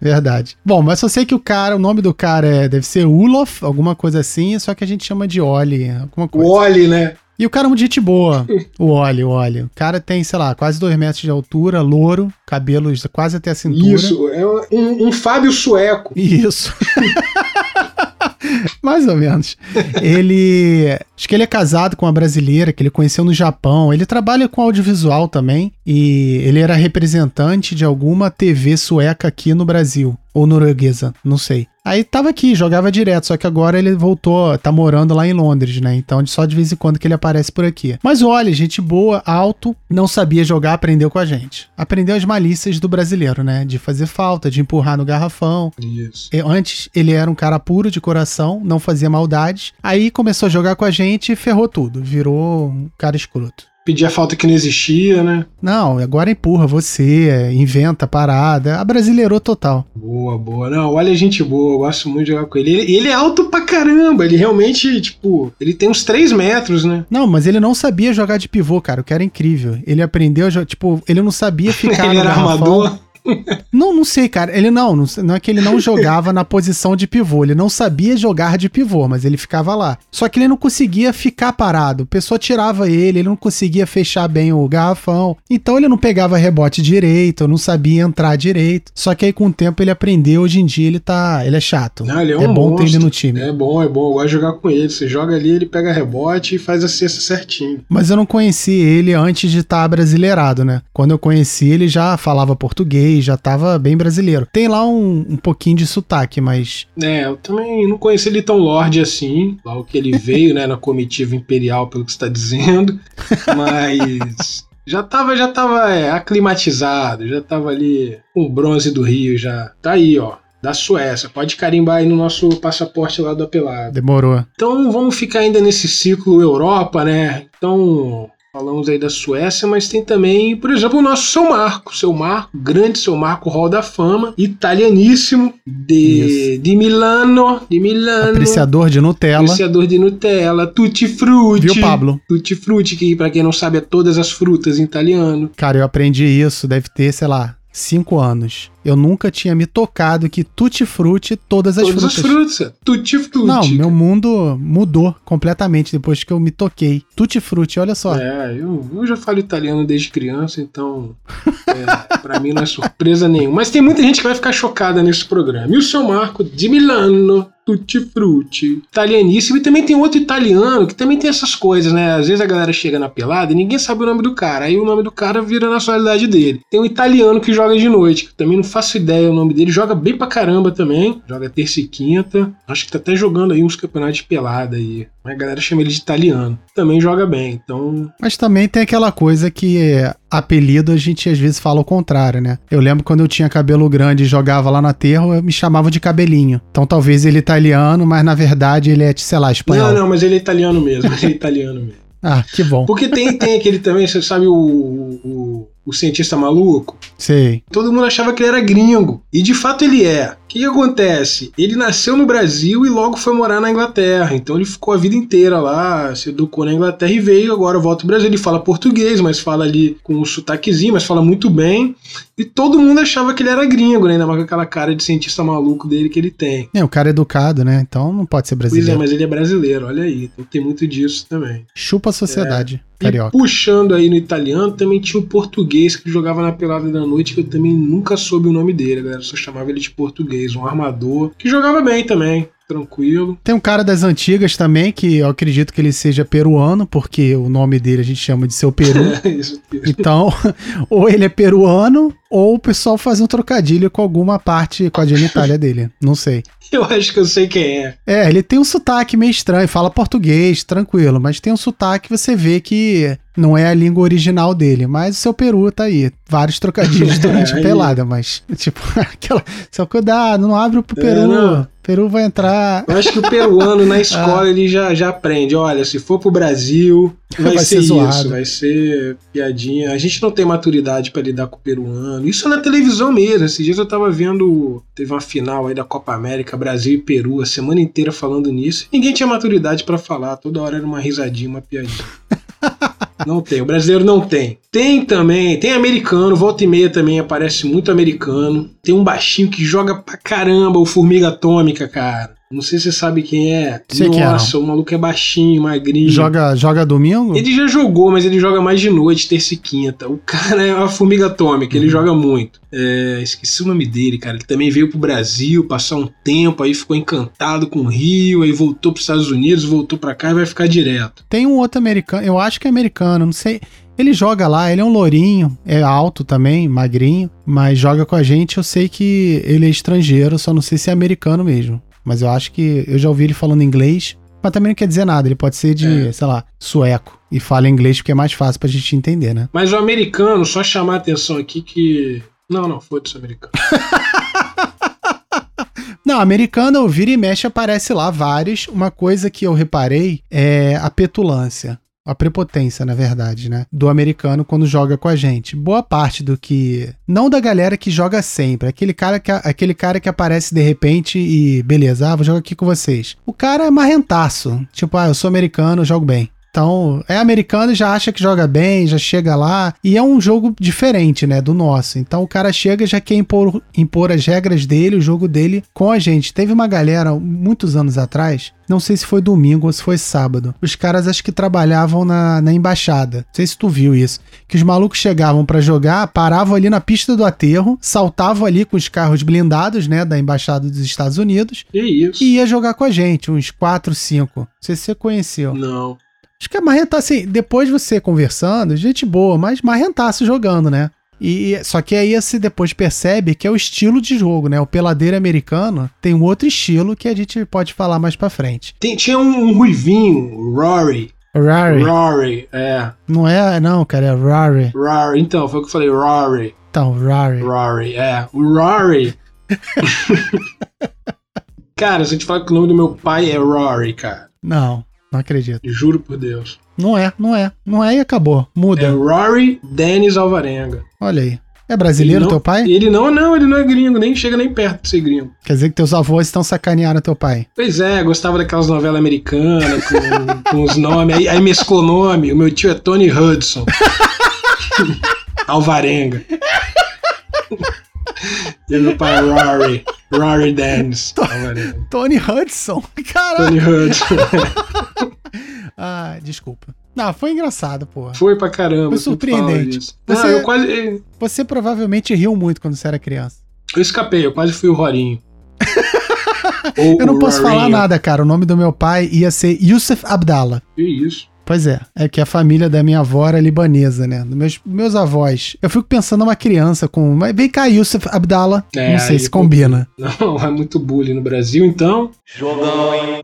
Verdade. Bom, mas só sei que o cara, o nome do cara é, deve ser Ulof, alguma coisa assim, só que a gente chama de Oli, alguma O coisa. Oli, né? E o cara é muito gente boa, o Oli, o Oli. O cara tem, sei lá, quase dois metros de altura, louro, cabelos quase até a cintura. Isso, é um, um Fábio sueco. Isso. Mais ou menos. Ele. Acho que ele é casado com uma brasileira que ele conheceu no Japão. Ele trabalha com audiovisual também. E ele era representante de alguma TV sueca aqui no Brasil. Ou norueguesa, não sei. Aí tava aqui, jogava direto, só que agora ele voltou, tá morando lá em Londres, né? Então só de vez em quando que ele aparece por aqui. Mas olha, gente boa, alto, não sabia jogar, aprendeu com a gente. Aprendeu as malícias do brasileiro, né? De fazer falta, de empurrar no garrafão, Isso. e Antes ele era um cara puro de coração, não fazia maldades. Aí começou a jogar com a gente e ferrou tudo. Virou um cara escroto. Pedia falta que não existia, né? Não, agora empurra você, é, inventa parada. A brasileirou total. Boa, boa. Não, olha, gente boa, eu gosto muito de jogar com ele. ele. Ele é alto pra caramba, ele realmente, tipo, ele tem uns 3 metros, né? Não, mas ele não sabia jogar de pivô, cara, o que era incrível. Ele aprendeu, a tipo, ele não sabia ficar ele era armador. Não, não sei, cara. Ele não, não, é que ele não jogava na posição de pivô. Ele não sabia jogar de pivô, mas ele ficava lá. Só que ele não conseguia ficar parado. A pessoa tirava ele, ele não conseguia fechar bem o garrafão. Então ele não pegava rebote direito, não sabia entrar direito. Só que aí com o tempo ele aprendeu. Hoje em dia ele tá. Ele é chato. Não, ele é, um é bom monstro. ter ele no time. É bom, é bom. Eu gosto de jogar com ele. Você joga ali, ele pega rebote e faz a cesta certinho. Mas eu não conheci ele antes de estar brasileirado, né? Quando eu conheci, ele já falava português, já tava bem brasileiro. Tem lá um, um pouquinho de sotaque, mas. É, eu também não conheci ele tão lorde assim. Logo que ele veio, né, na comitiva imperial, pelo que você tá dizendo. Mas. Já tava, já tava é, aclimatizado, já tava ali com o bronze do Rio já. Tá aí, ó. Da Suécia. Pode carimbar aí no nosso passaporte lá do apelado. Demorou. Então vamos ficar ainda nesse ciclo Europa, né? Então falamos aí da Suécia, mas tem também, por exemplo, o nosso seu Marco, seu Marco, grande seu Marco Hall da Fama, italianíssimo, de, de Milano, de Milano. Apreciador de Nutella. Apreciador de Nutella, tutti frutti. Viu, Pablo? Tutti frutti, que pra quem não sabe é todas as frutas em italiano. Cara, eu aprendi isso, deve ter, sei lá, cinco anos. Eu nunca tinha me tocado que tutti frutti todas as Todas frutas. as frutas, tutti frutti. Não, meu mundo mudou completamente depois que eu me toquei. Tutti frutti, olha só. É, eu, eu já falo italiano desde criança, então é, pra mim não é surpresa nenhuma. Mas tem muita gente que vai ficar chocada nesse programa. E o seu Marco de Milano, Tutti Frutti, italianíssimo. E também tem outro italiano que também tem essas coisas, né? Às vezes a galera chega na pelada e ninguém sabe o nome do cara. Aí o nome do cara vira a nacionalidade dele. Tem um italiano que joga de noite, que também não faço ideia o nome dele. Joga bem pra caramba também. Joga terça e quinta. Acho que tá até jogando aí uns campeonatos de pelada aí. A galera chama ele de italiano. Também joga bem, então. Mas também tem aquela coisa que é, apelido a gente às vezes fala o contrário, né? Eu lembro quando eu tinha cabelo grande e jogava lá no aterro, eu me chamava de cabelinho. Então talvez ele é italiano, mas na verdade ele é, sei lá, espanhol. Não, não, mas ele é italiano mesmo. Ele é italiano mesmo. Ah, que bom. Porque tem, tem aquele também, você sabe o, o, o cientista maluco? Sei. Todo mundo achava que ele era gringo. E de fato ele é. O que, que acontece? Ele nasceu no Brasil e logo foi morar na Inglaterra. Então ele ficou a vida inteira lá, se educou na Inglaterra e veio, agora volta ao Brasil. Ele fala português, mas fala ali com um sotaquezinho, mas fala muito bem. E todo mundo achava que ele era gringo, né? Ainda mais com aquela cara de cientista maluco dele que ele tem. É, o cara é educado, né? Então não pode ser Pois é, brasileiro. mas ele é brasileiro, olha aí. Então tem muito disso também. Chupa a sociedade E carioca. puxando aí no italiano, também tinha o português que jogava na pelada da noite, que eu também nunca soube o nome dele, galera só chamava ele de português, um armador, que jogava bem também, tranquilo. Tem um cara das antigas também, que eu acredito que ele seja peruano, porque o nome dele a gente chama de seu Peru. Isso, isso. Então, ou ele é peruano, ou o pessoal faz um trocadilho com alguma parte, com a genitália dele. Não sei. Eu acho que eu sei quem é. É, ele tem um sotaque meio estranho, fala português, tranquilo, mas tem um sotaque que você vê que não é a língua original dele. Mas o seu peru tá aí. Vários trocadilhos durante a pelada, mas, tipo, aquela. Só cuidado, não abre pro É, peru. não. Peru vai entrar. Eu acho que o peruano na escola ele já, já aprende. Olha, se for pro Brasil, vai, Vai ser, ser isso, vai ser piadinha. A gente não tem maturidade pra lidar com o peruano. Isso na televisão mesmo. Esses dias eu tava vendo. Teve uma final aí da Copa América, Brasil e Peru, a semana inteira falando nisso. Ninguém tinha maturidade pra falar. Toda hora era uma risadinha, uma piadinha. Não tem, o brasileiro não tem. Tem também, tem americano, volta e meia também aparece muito americano. Tem um baixinho que joga pra caramba, o Formiga Atômica, cara. Não sei se você sabe quem é. Sei é, Nossa, o maluco é baixinho, magrinho. Joga, joga domingo? Ele já jogou, mas ele joga mais de noite, terça e quinta. O cara é uma formiga atômica, Uhum. ele joga muito. É, esqueci o nome dele, cara. Ele também veio pro Brasil, passar um tempo, aí ficou encantado com o Rio, aí voltou pros Estados Unidos, voltou pra cá e vai ficar direto. Tem um outro americano, eu acho que é americano, não sei. Ele joga lá, ele é um lourinho, é alto também, magrinho, mas joga com a gente. Eu sei que ele é estrangeiro, só não sei se é americano mesmo. Mas eu acho que eu já ouvi ele falando inglês, mas também não quer dizer nada. Ele pode ser de, É. sei lá, sueco e fala inglês porque é mais fácil pra gente entender, né? Mas o americano, só chamar a atenção aqui que. Não, não, foda-se o americano. Não, americano, vira e mexe, aparece lá vários. Uma coisa que eu reparei é a petulância. A prepotência, na verdade, né? Do americano quando joga com a gente. Boa parte do que. Não da galera que joga sempre. Aquele cara que, aquele cara que aparece de repente e. Beleza, ah, vou jogar aqui com vocês. O cara é marrentaço. Tipo, ah, eu sou americano, jogo bem. Então, é americano e já acha que joga bem, já chega lá. E é um jogo diferente, né, do nosso. Então o cara chega e já quer impor, impor as regras dele, o jogo dele com a gente. Teve uma galera, muitos anos atrás, não sei se foi domingo ou se foi sábado. Os caras acho que trabalhavam na, na embaixada. Não sei se tu viu isso. Que os malucos chegavam para jogar, paravam ali na pista do aterro, saltavam ali com os carros blindados, né, da embaixada dos Estados Unidos. Que isso? E ia jogar com a gente, uns 4, 5. Não sei se você conheceu. Não. Acho que é marrentaço, assim, depois você conversando, gente boa, mas marrentaço jogando, né? E só que aí você depois percebe que é o estilo de jogo, né? O peladeiro americano tem um outro estilo que a gente pode falar mais para frente. Tem, tinha um, um ruivinho, Rory. Rory. Rory, é. Não é, não, cara, é Rory. Rory, então, foi o que eu falei, Rory. Então, Rory. Rory, é. O Rory. cara, se eu te falar que o nome do meu pai é Rory, cara. Não, não acredito. Juro por Deus. Não é, não é. Não é e acabou. Muda. É Rory Dennis Alvarenga. Olha aí. É brasileiro não- teu pai? Ele não, não, ele não é gringo, nem chega nem perto de ser gringo. Quer dizer que teus avós estão sacaneando teu pai. Pois é, gostava daquelas novelas americanas com, com os nomes. Aí, aí mesclou nome. O meu tio é Tony Hudson. Alvarenga. E meu pai é Rory. Rory Dennis. Alvarenga. Tony Hudson. Caralho. Tony Hudson. Ah, desculpa. Não, foi engraçado, porra. Foi pra caramba. Foi surpreendente. Você- Não, eu quase. Você provavelmente riu muito quando você era criança. Eu escapei, eu quase fui o Rorinho. Eu não posso Rorinho. falar nada, cara. O nome do meu pai ia ser Yusuf Abdallah. Que isso? Pois é, é que a família da minha avó era libanesa, né? Meus, meus avós. Eu fico pensando numa criança com. Mas vem cá, Yusuf Abdallah. É, não sei se combina. Não, é muito bullying no Brasil, então. Jogão, hein?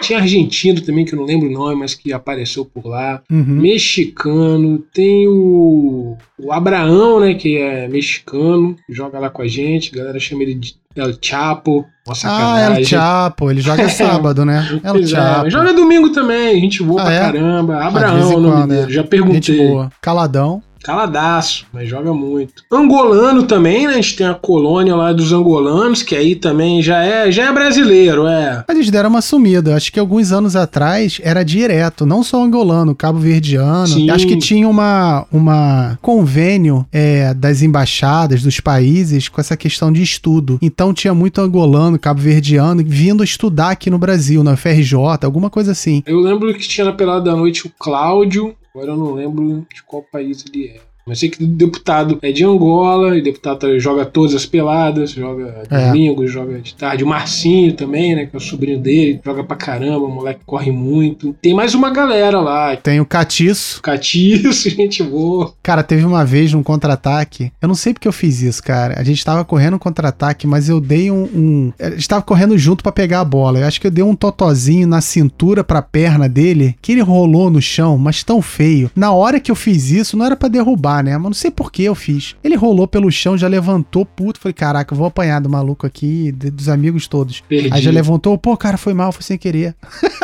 Tinha argentino também, que eu não lembro o nome, mas que apareceu por lá. Uhum. Mexicano, tem o, o Abraão, né, que é mexicano, joga lá com a gente, a galera chama ele de El Chapo. Nossa, Ah, El Chapo. Ele joga sábado, né? El Pois é, Chapo. joga domingo também, gente boa Ah, pra é? caramba. Ah, Abraão, em o nome quando, dele, é. já Gente perguntei. boa. Caladão. Caladaço, mas joga muito. Angolano também, né? A gente tem a colônia lá dos angolanos, que aí também já é, já é brasileiro, é. Mas Eles deram uma sumida. Acho que alguns anos atrás era direto, não só angolano, cabo verdiano. Sim. Acho que tinha uma, uma convênio é, das embaixadas dos países com essa questão de estudo. Então tinha muito angolano, cabo verdiano vindo estudar aqui no Brasil, na FRJ, alguma coisa assim. Eu lembro que tinha na pelada da noite o Cláudio, agora eu não lembro de qual país ele é. Mas sei que o deputado é de Angola, e o deputado joga todas as peladas, joga É. domingo, joga de tarde. O Marcinho também, né? Que é o sobrinho dele, joga pra caramba, o moleque corre muito. Tem mais uma galera lá. Tem o Catiço. Catiço, gente boa. Cara, teve uma vez num contra-ataque. Eu não sei porque eu fiz isso, cara. A gente tava correndo um contra-ataque, mas eu dei um. um... A gente tava correndo junto pra pegar a bola. Eu acho que eu dei um totozinho na cintura pra perna dele, que ele rolou no chão, mas tão feio. Na hora que eu fiz isso, não era pra derrubar, né? Mas não sei por que eu fiz. Ele rolou pelo chão, já levantou puto. Falei, caraca, eu vou apanhar do maluco aqui, de- dos amigos todos. Perdi. Aí já levantou, pô, cara, foi mal, foi sem querer.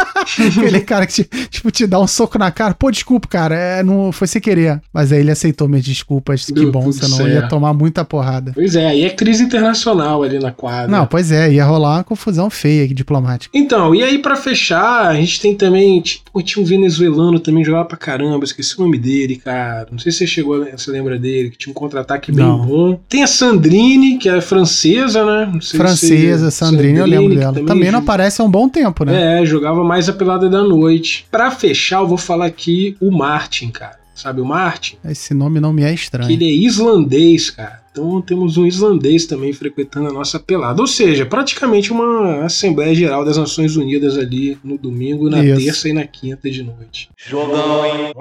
Aquele cara que, te, tipo, te dá um soco na cara. Pô, desculpa, cara, é, não foi sem querer. Mas aí ele aceitou minhas desculpas. que bom, senão ia certo. tomar muita porrada. Pois é, aí é crise internacional ali na quadra. Não, pois é, ia rolar uma confusão feia aqui, diplomática. Então, e aí pra fechar, a gente tem também, tipo, tinha um venezuelano também, jogava pra caramba, esqueci o nome dele, cara. Não sei se você chegou, a- você lembra dele, que tinha um contra-ataque bem Não. bom. Tem a Sandrine, que é francesa, né? Não sei Francesa, se- Sandrine, eu lembro que dela. Também, não jo- aparece há um bom tempo, né? É, jogava mais a pelada da noite. Pra fechar, eu vou falar aqui o Martin, cara. Sabe o Martin? Esse nome não me é Que estranho. ele é islandês, cara. Então temos um islandês também frequentando a nossa pelada. Ou seja, praticamente uma Assembleia Geral das Nações Unidas ali no domingo, na Isso. terça e na quinta de noite. Jogão, hein?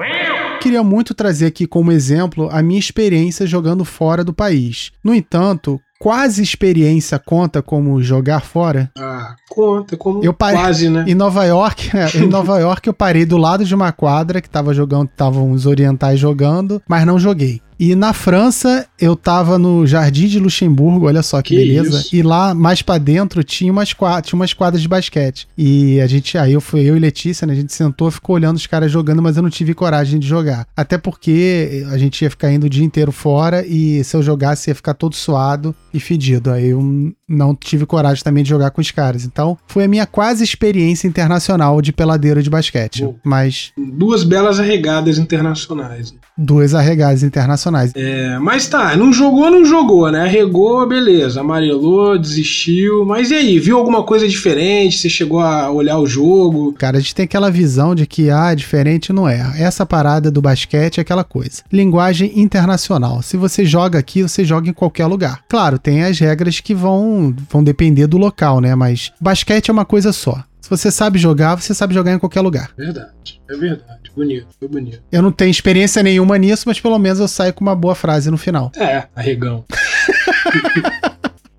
Queria muito trazer aqui como exemplo a minha experiência jogando fora do país. No entanto, quase experiência conta como jogar fora? Ah, conta, como Eu parei- quase, né? Em Nova York, é, em Nova York eu parei do lado de uma quadra que tava jogando, estavam os orientais jogando, mas não joguei. E na França eu tava no Jardim de Luxemburgo, olha só que, Que beleza. isso. E lá mais pra dentro tinha umas quadras, tinha umas quadras de basquete. E a gente, aí eu fui eu e Letícia, né, a gente sentou, ficou olhando os caras jogando, mas eu não tive coragem de jogar. Até porque a gente ia ficar indo o dia inteiro fora e se eu jogasse ia ficar todo suado e fedido. Aí eu não tive coragem também de jogar com os caras. Então, foi a minha quase experiência internacional de peladeiro de basquete. Bom. Mas Duas belas arregadas internacionais. duas arregadas internacionais. É, mas tá, não jogou, não jogou, né? Arregou, beleza. Amarelou, desistiu. Mas e aí, viu alguma coisa diferente? Você chegou a olhar o jogo? Cara, a gente tem aquela visão de que, ah, diferente não é. Essa parada do basquete é aquela coisa. Linguagem internacional. Se você joga aqui, você joga em qualquer lugar. Claro, tem as regras que vão, vão depender do local, né? Mas basquete é uma coisa só. Se você sabe jogar, você sabe jogar em qualquer lugar. Verdade, é verdade. Bonito, foi bonito. Eu não tenho experiência nenhuma nisso, mas pelo menos eu saio com uma boa frase no final. É, arregão.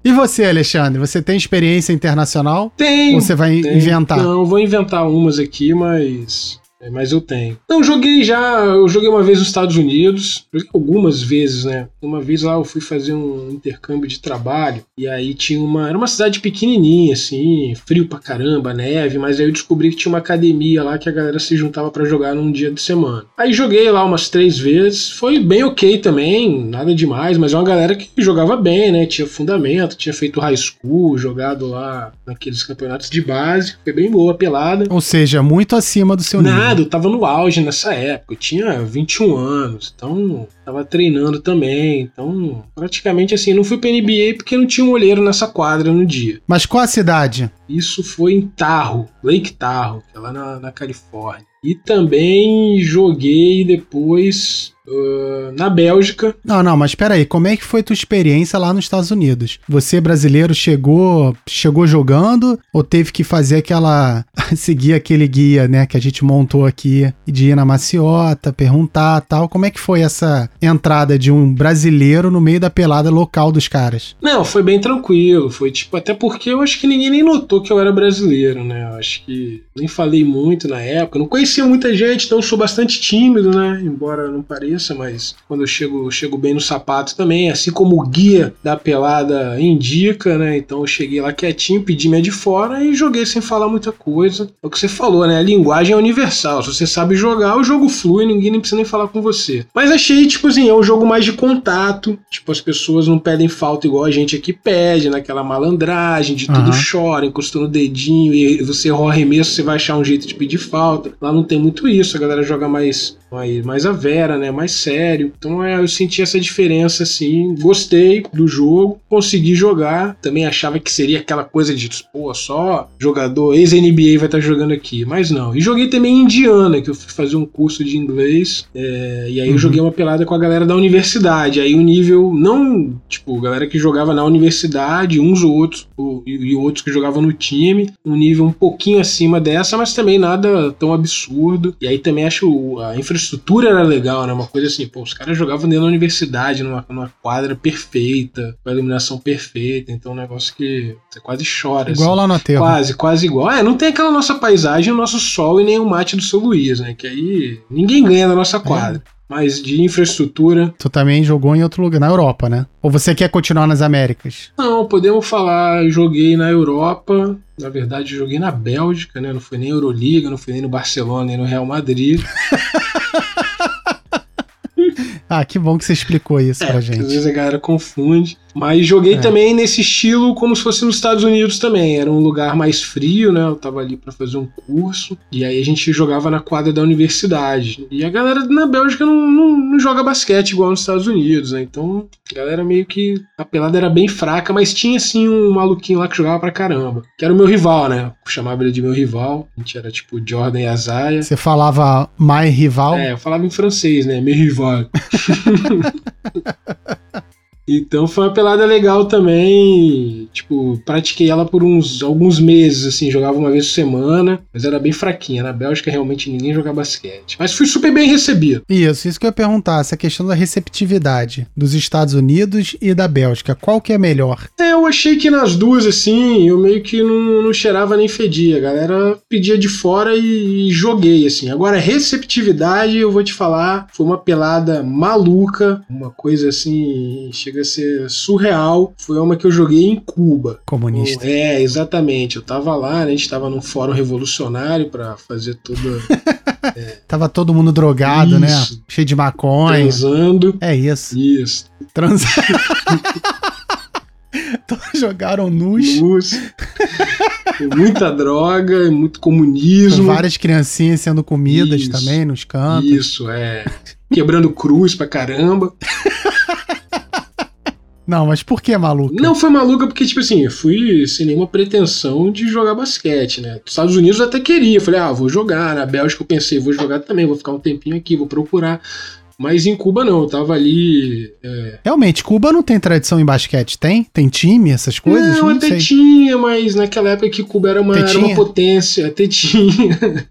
E você, Alexandre? Você tem experiência internacional? Tem. Ou você vai tem. inventar? Não, eu vou inventar umas aqui, mas. É, Mas eu tenho. Não, joguei já. Eu joguei uma vez nos Estados Unidos. Joguei algumas vezes, né? Uma vez lá eu fui fazer um intercâmbio de trabalho. E aí tinha uma. Era uma cidade pequenininha, assim. Frio pra caramba, neve. Mas aí eu descobri que tinha uma academia lá que a galera se juntava pra jogar num dia de semana. Aí joguei lá umas três vezes. Foi bem ok também. Nada demais. Mas é uma galera que jogava bem, né? Tinha fundamento. Tinha feito high school. Jogado lá naqueles campeonatos de base. Foi bem boa, pelada. Ou seja, muito acima do seu nível. Eu tava no auge nessa época. Eu tinha 21 anos, então tava treinando também. Então, praticamente assim, não fui pra NBA porque não tinha um olheiro nessa quadra no dia. Mas qual a cidade? Isso foi em Tahoe, Lake Tahoe, que é lá na, na Califórnia. E também joguei depois ah, na Bélgica. Não, não, mas pera aí, como é que foi tua experiência lá nos Estados Unidos? Você brasileiro chegou, chegou jogando ou teve que fazer aquela seguir aquele guia, né, que a gente montou aqui de ir na maciota, perguntar, tal? Como é que foi essa entrada de um brasileiro no meio da pelada local dos caras? Não, foi bem tranquilo. Foi tipo, até porque eu acho que ninguém nem notou que eu era brasileiro, né? Eu acho que nem falei muito na época. Não conhecia muita gente, então eu sou bastante tímido, né? Embora não pareça, mas quando eu chego, eu chego bem no sapato também, assim como o guia da pelada indica, né? Então eu cheguei lá quietinho, pedi minha de fora e joguei sem falar muita coisa. É o que você falou, né? A linguagem é universal. Se você sabe jogar, o jogo flui, ninguém nem precisa nem falar com você. Mas achei, tipo assim, é um jogo mais de contato. Tipo, as pessoas não pedem falta igual a gente aqui pede, naquela malandragem, de tudo Aham. chora, encostando o dedinho e você errou arremesso, você vai achar um jeito de pedir falta. Lá não tem muito isso, a galera joga mais, mais, mais a vera, né? Mais sério. Então é, eu senti essa diferença, assim. Gostei do jogo, consegui jogar. Também achava que seria aquela coisa de, pô, só jogador ex-NBA vai estar jogando aqui. Mas não. E joguei também em Indiana, que eu fui fazer um curso de inglês. é, e aí eu Uhum. joguei uma pelada com a galera da universidade. Aí o nível, não, tipo, galera que jogava na universidade, uns ou outros, o- e, outros que jogavam no time, um nível um pouquinho acima dessa, mas também nada tão absurdo. E aí também acho a infraestrutura era legal, né? Uma coisa assim, pô, os caras jogavam dentro da universidade, numa, numa quadra perfeita, com a iluminação perfeita, então é um negócio que você quase chora. Igual assim. lá no aterro. Quase, quase igual. É, não tem aquela nossa paisagem, o nosso sol e nem o mate do seu Luiz, né? Que aí ninguém ganha na nossa quadra. Mas de infraestrutura, Tu também jogou em outro lugar, na Europa, né? Ou você quer continuar nas Américas? não, podemos falar, joguei na Europa, na verdade joguei na Bélgica, né? Não foi nem Euroliga, não foi nem no Barcelona, nem no Real Madrid. Ah, que bom que você explicou isso pra É, Às gente. vezes a galera confunde. Mas joguei É. também nesse estilo como se fosse nos Estados Unidos também. Era um lugar mais frio, né? Eu tava ali pra fazer um curso. E aí a gente jogava na quadra da universidade. E a galera na Bélgica não, não, não joga basquete igual nos Estados Unidos, né? Então a galera meio que. A pelada era bem fraca, mas tinha assim um maluquinho lá que jogava pra caramba. Que era o meu rival, né? Eu chamava ele de meu rival. A gente era tipo Jordan e Azaia. Você falava my rival? É, eu falava em francês, né? Meu rival. Então foi uma pelada legal também. Tipo, pratiquei ela por uns alguns meses, assim, jogava uma vez por semana, mas era bem fraquinha. Na Bélgica realmente ninguém jogava basquete. Mas fui super bem recebido. Isso, isso que eu ia perguntar, essa questão da receptividade dos Estados Unidos e da Bélgica, qual que é melhor? É, eu achei que nas duas, assim, eu meio que não, não cheirava nem fedia. A galera pedia de fora e, e joguei, assim. Agora, receptividade, eu vou te falar, foi uma pelada maluca, uma coisa assim, chega a ser surreal. Foi uma que eu joguei em Cuba. Comunista. É, exatamente. Eu tava lá, né, a gente tava num fórum revolucionário pra fazer tudo Tava todo mundo drogado, né? Isso. Cheio de maconha. transando. É isso. Isso. Trans... Todos jogaram nus. Luz, muita droga, muito comunismo. Várias criancinhas sendo comidas Isso, também nos cantos. Isso, é. Quebrando cruz pra caramba. Não, mas por que maluco? Não foi maluca porque, tipo assim, eu fui sem nenhuma pretensão de jogar basquete, né? Nos Estados Unidos eu até queria. Falei, ah, vou jogar. Na Bélgica eu pensei, vou jogar também, vou ficar um tempinho aqui, vou procurar. Mas em Cuba não, eu tava ali. é, Realmente, Cuba não tem tradição em basquete, tem? Tem time, essas coisas? Não, até sei. tinha, mas naquela época que Cuba era uma, era uma potência, até tinha.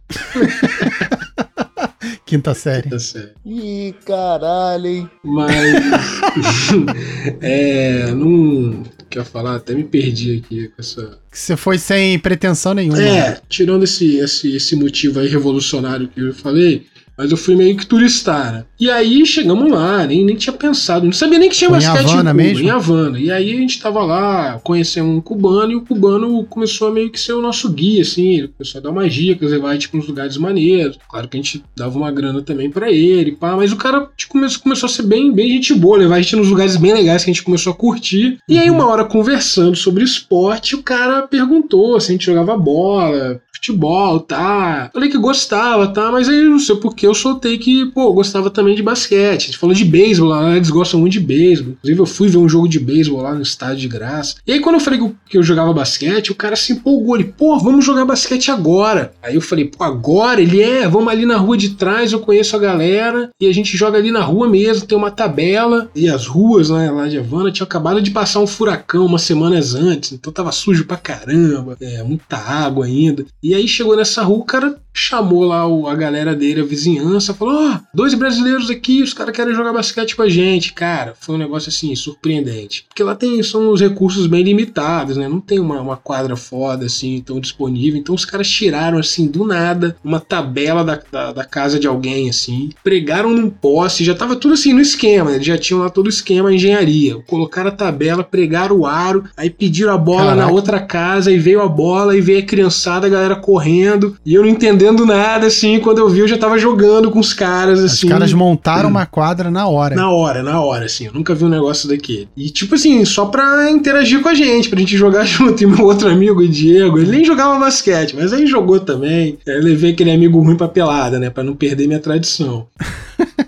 Quinta série. Tá certo. Ih, caralho, hein? Mas. é. Não. Quer falar? Até me perdi aqui com essa. Que Você foi sem pretensão nenhuma. É, tirando esse, esse, esse motivo aí revolucionário que eu falei, mas eu fui meio que turistar, né? E aí chegamos lá, nem, nem tinha pensado, não sabia nem que tinha Foi em basquete Havana Cuba, mesmo? em Havana. E aí a gente tava lá, conhecemos um cubano, e o cubano começou a meio que ser o nosso guia, assim, ele começou a dar umas dicas, levar pra uns lugares maneiros. Claro que a gente dava uma grana também pra ele, pá, mas o cara tipo, começou, começou a ser bem, bem gente boa, levar a gente nos lugares bem legais que a gente começou a curtir. E aí, uma hora conversando sobre esporte, o cara perguntou se a gente jogava bola, futebol, tá? Falei que gostava, tá? Mas aí não sei porque eu soltei que, pô, eu gostava também de basquete. A gente falou de beisebol lá, eles gostam muito de beisebol. Inclusive, eu fui ver um jogo de beisebol lá no estádio de graça. E aí, quando eu falei que eu, jogava basquete, o cara se empolgou. Ele, pô, vamos jogar basquete agora. Aí eu falei, pô, agora? Ele é, vamos ali na rua de trás, eu conheço a galera. E a gente joga ali na rua mesmo, tem uma tabela. E as ruas né, lá de Havana tinham acabado de passar um furacão umas semanas antes. Então tava sujo pra caramba, é, muita água ainda. E aí chegou nessa rua, o cara chamou lá a galera dele, a vizinhança, falou: Ó, dois brasileiros aqui, os caras querem jogar basquete com a gente. Cara, foi um negócio assim, surpreendente. Porque lá tem, são os recursos bem limitados, né? Não tem uma, uma quadra foda assim, tão disponível. Então os caras tiraram assim, do nada, uma tabela da, da, da casa de alguém, assim, pregaram num poste, já tava tudo assim no esquema, né? Já tinham lá todo o esquema, a engenharia. Colocaram a tabela, pregaram o aro, aí pediram a bola na Caraca. outra casa, e veio a bola, e veio a criançada, a galera correndo, e eu não entendendo nada, assim, quando eu vi, eu já tava jogando com os caras, Os assim. caras montaram uma quadra na hora. Na hora, na hora, assim. Eu nunca vi um negócio daquele. E, tipo assim, só pra interagir com a gente, pra gente jogar junto. E meu outro amigo, o Diego, ele nem jogava basquete, mas aí jogou também. Aí Eu levei aquele amigo ruim pra pelada, né? Pra não perder minha tradição.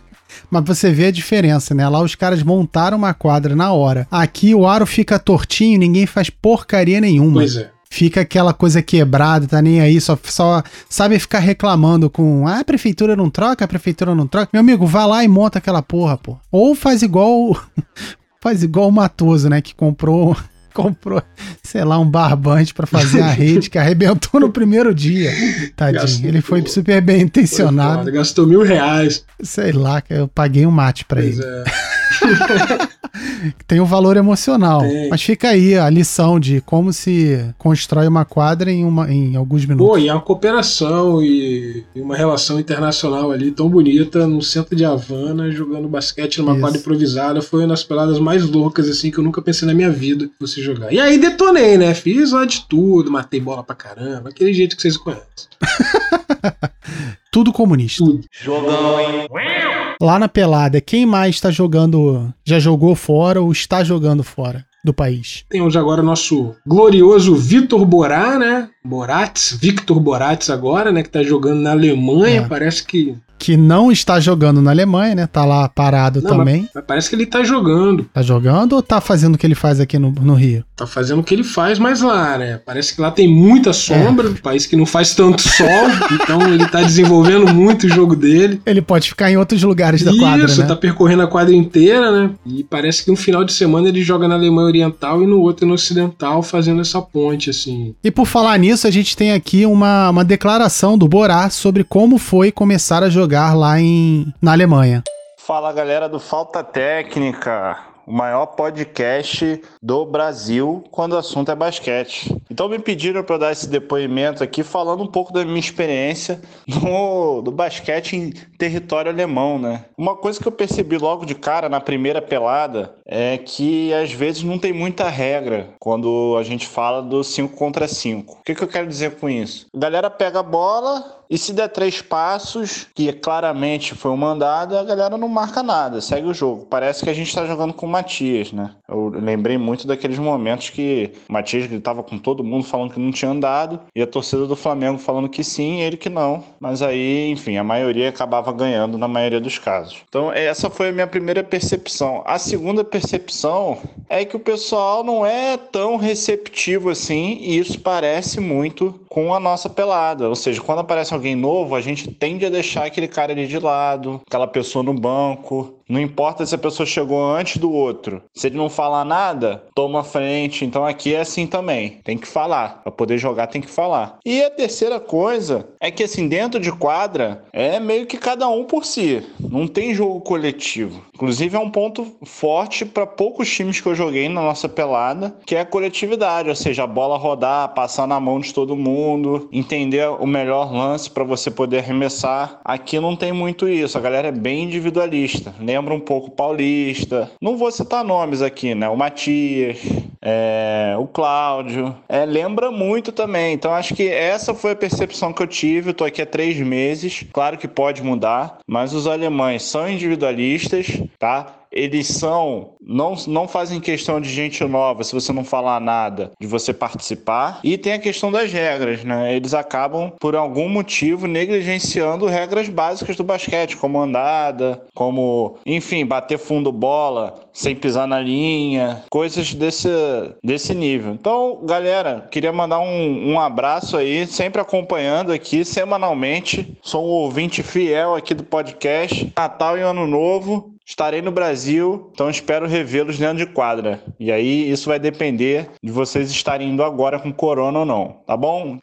Mas você vê a diferença, né? Lá os caras montaram uma quadra na hora. Aqui o aro fica tortinho, ninguém faz porcaria nenhuma. Pois é. Fica aquela coisa quebrada, tá nem aí, só, só sabe ficar reclamando com ah, a prefeitura não troca, a prefeitura não troca. Meu amigo, vai lá e monta aquela porra, pô. Ou faz igual faz igual o Matoso, né, que comprou comprou, sei lá, um barbante pra fazer a rede que arrebentou no primeiro dia. Tadinho. Gastou. Ele foi super bem intencionado. foda, Gastou mil reais. Sei lá, que eu paguei um mate pra Pois ele. é. Tem um valor emocional. Tem. Mas fica aí a lição de como se constrói uma quadra em, uma, em alguns minutos. Pô, e é uma cooperação e, e uma relação internacional ali tão bonita no centro de Havana, jogando basquete numa Isso. quadra improvisada. Foi uma das peladas mais loucas, assim, que eu nunca pensei na minha vida que fosse jogar. E aí detonei, né? Fiz lá de tudo, matei bola pra caramba, aquele jeito que vocês conhecem. Tudo comunista. Tudo. Lá na pelada, quem mais está jogando, já jogou fora ou está jogando fora do país? Temos agora o nosso glorioso Vitor Borá, né? Boratz, Victor Boratz agora, né? Que tá jogando na Alemanha. É. Parece que. Que não está jogando na Alemanha, né? Tá lá parado Não, também. Mas parece que ele tá jogando. Tá jogando ou tá fazendo o que ele faz aqui no, no Rio? Tá fazendo o que ele faz mais lá, né? Parece que lá tem muita sombra, um país que não faz tanto sol, então ele tá desenvolvendo muito o jogo dele. Ele pode ficar em outros lugares da Isso, quadra, né? tá percorrendo a quadra inteira, né? E parece que um final de semana ele joga na Alemanha Oriental e no outro no Ocidental, fazendo essa ponte, assim. E por falar nisso, a gente tem aqui uma, uma declaração do Borá sobre como foi começar a jogar lá em, na Alemanha. Fala galera do Falta Técnica, o maior podcast do Brasil quando o assunto é basquete. Então me pediram para dar esse depoimento aqui falando um pouco da minha experiência no, do basquete em território alemão, né? Uma coisa que eu percebi logo de cara na primeira pelada é que às vezes não tem muita regra quando a gente fala do 5 contra 5. O que, que eu quero dizer com isso? A galera pega a bola, E se der três passos, que claramente foi um mandado, a galera não marca nada, segue o jogo. Parece que a gente tá jogando com o Matias, né? Eu lembrei muito daqueles momentos que o Matias gritava com todo mundo falando que não tinha andado, e a torcida do Flamengo falando que sim, e ele que não. Mas aí, enfim, a maioria acabava ganhando na maioria dos casos. Então, essa foi a minha primeira percepção. A segunda percepção é que o pessoal não é tão receptivo assim, e isso parece muito com a nossa pelada. Ou seja, quando aparece alguém novo, a gente tende a deixar aquele cara ali de lado, aquela pessoa no banco. Não importa se a pessoa chegou antes do outro. Se ele não falar nada, toma frente. Então aqui é assim também. Tem que falar. Para poder jogar, tem que falar. E a terceira coisa é que, assim, dentro de quadra, é meio que cada um por si. Não tem jogo coletivo. Inclusive, é um ponto forte para poucos times que eu joguei na nossa pelada, que é a coletividade. Ou seja, a bola rodar, passar na mão de todo mundo, entender o melhor lance para você poder arremessar. Aqui não tem muito isso. A galera é bem individualista. Lembra um pouco paulista. Não vou citar nomes aqui, né? O Matias, é, o Cláudio. É, lembra muito também. Então acho que essa foi a percepção que eu tive. Eu tô aqui há três meses. Claro que pode mudar, mas os alemães são individualistas, tá? Eles são não, não fazem questão de gente nova, se você não falar nada, de você participar. E tem a questão das regras, né? Eles acabam por algum motivo negligenciando regras básicas do basquete, como andada, como, enfim, bater fundo bola sem pisar na linha, coisas desse, desse nível. Então, galera, queria mandar um, um abraço aí, sempre acompanhando aqui semanalmente. Sou um ouvinte fiel aqui do podcast. Natal e Ano Novo. Estarei no Brasil, então espero revê-los dentro de quadra. E aí isso vai depender de vocês estarem indo agora com corona ou não, tá bom?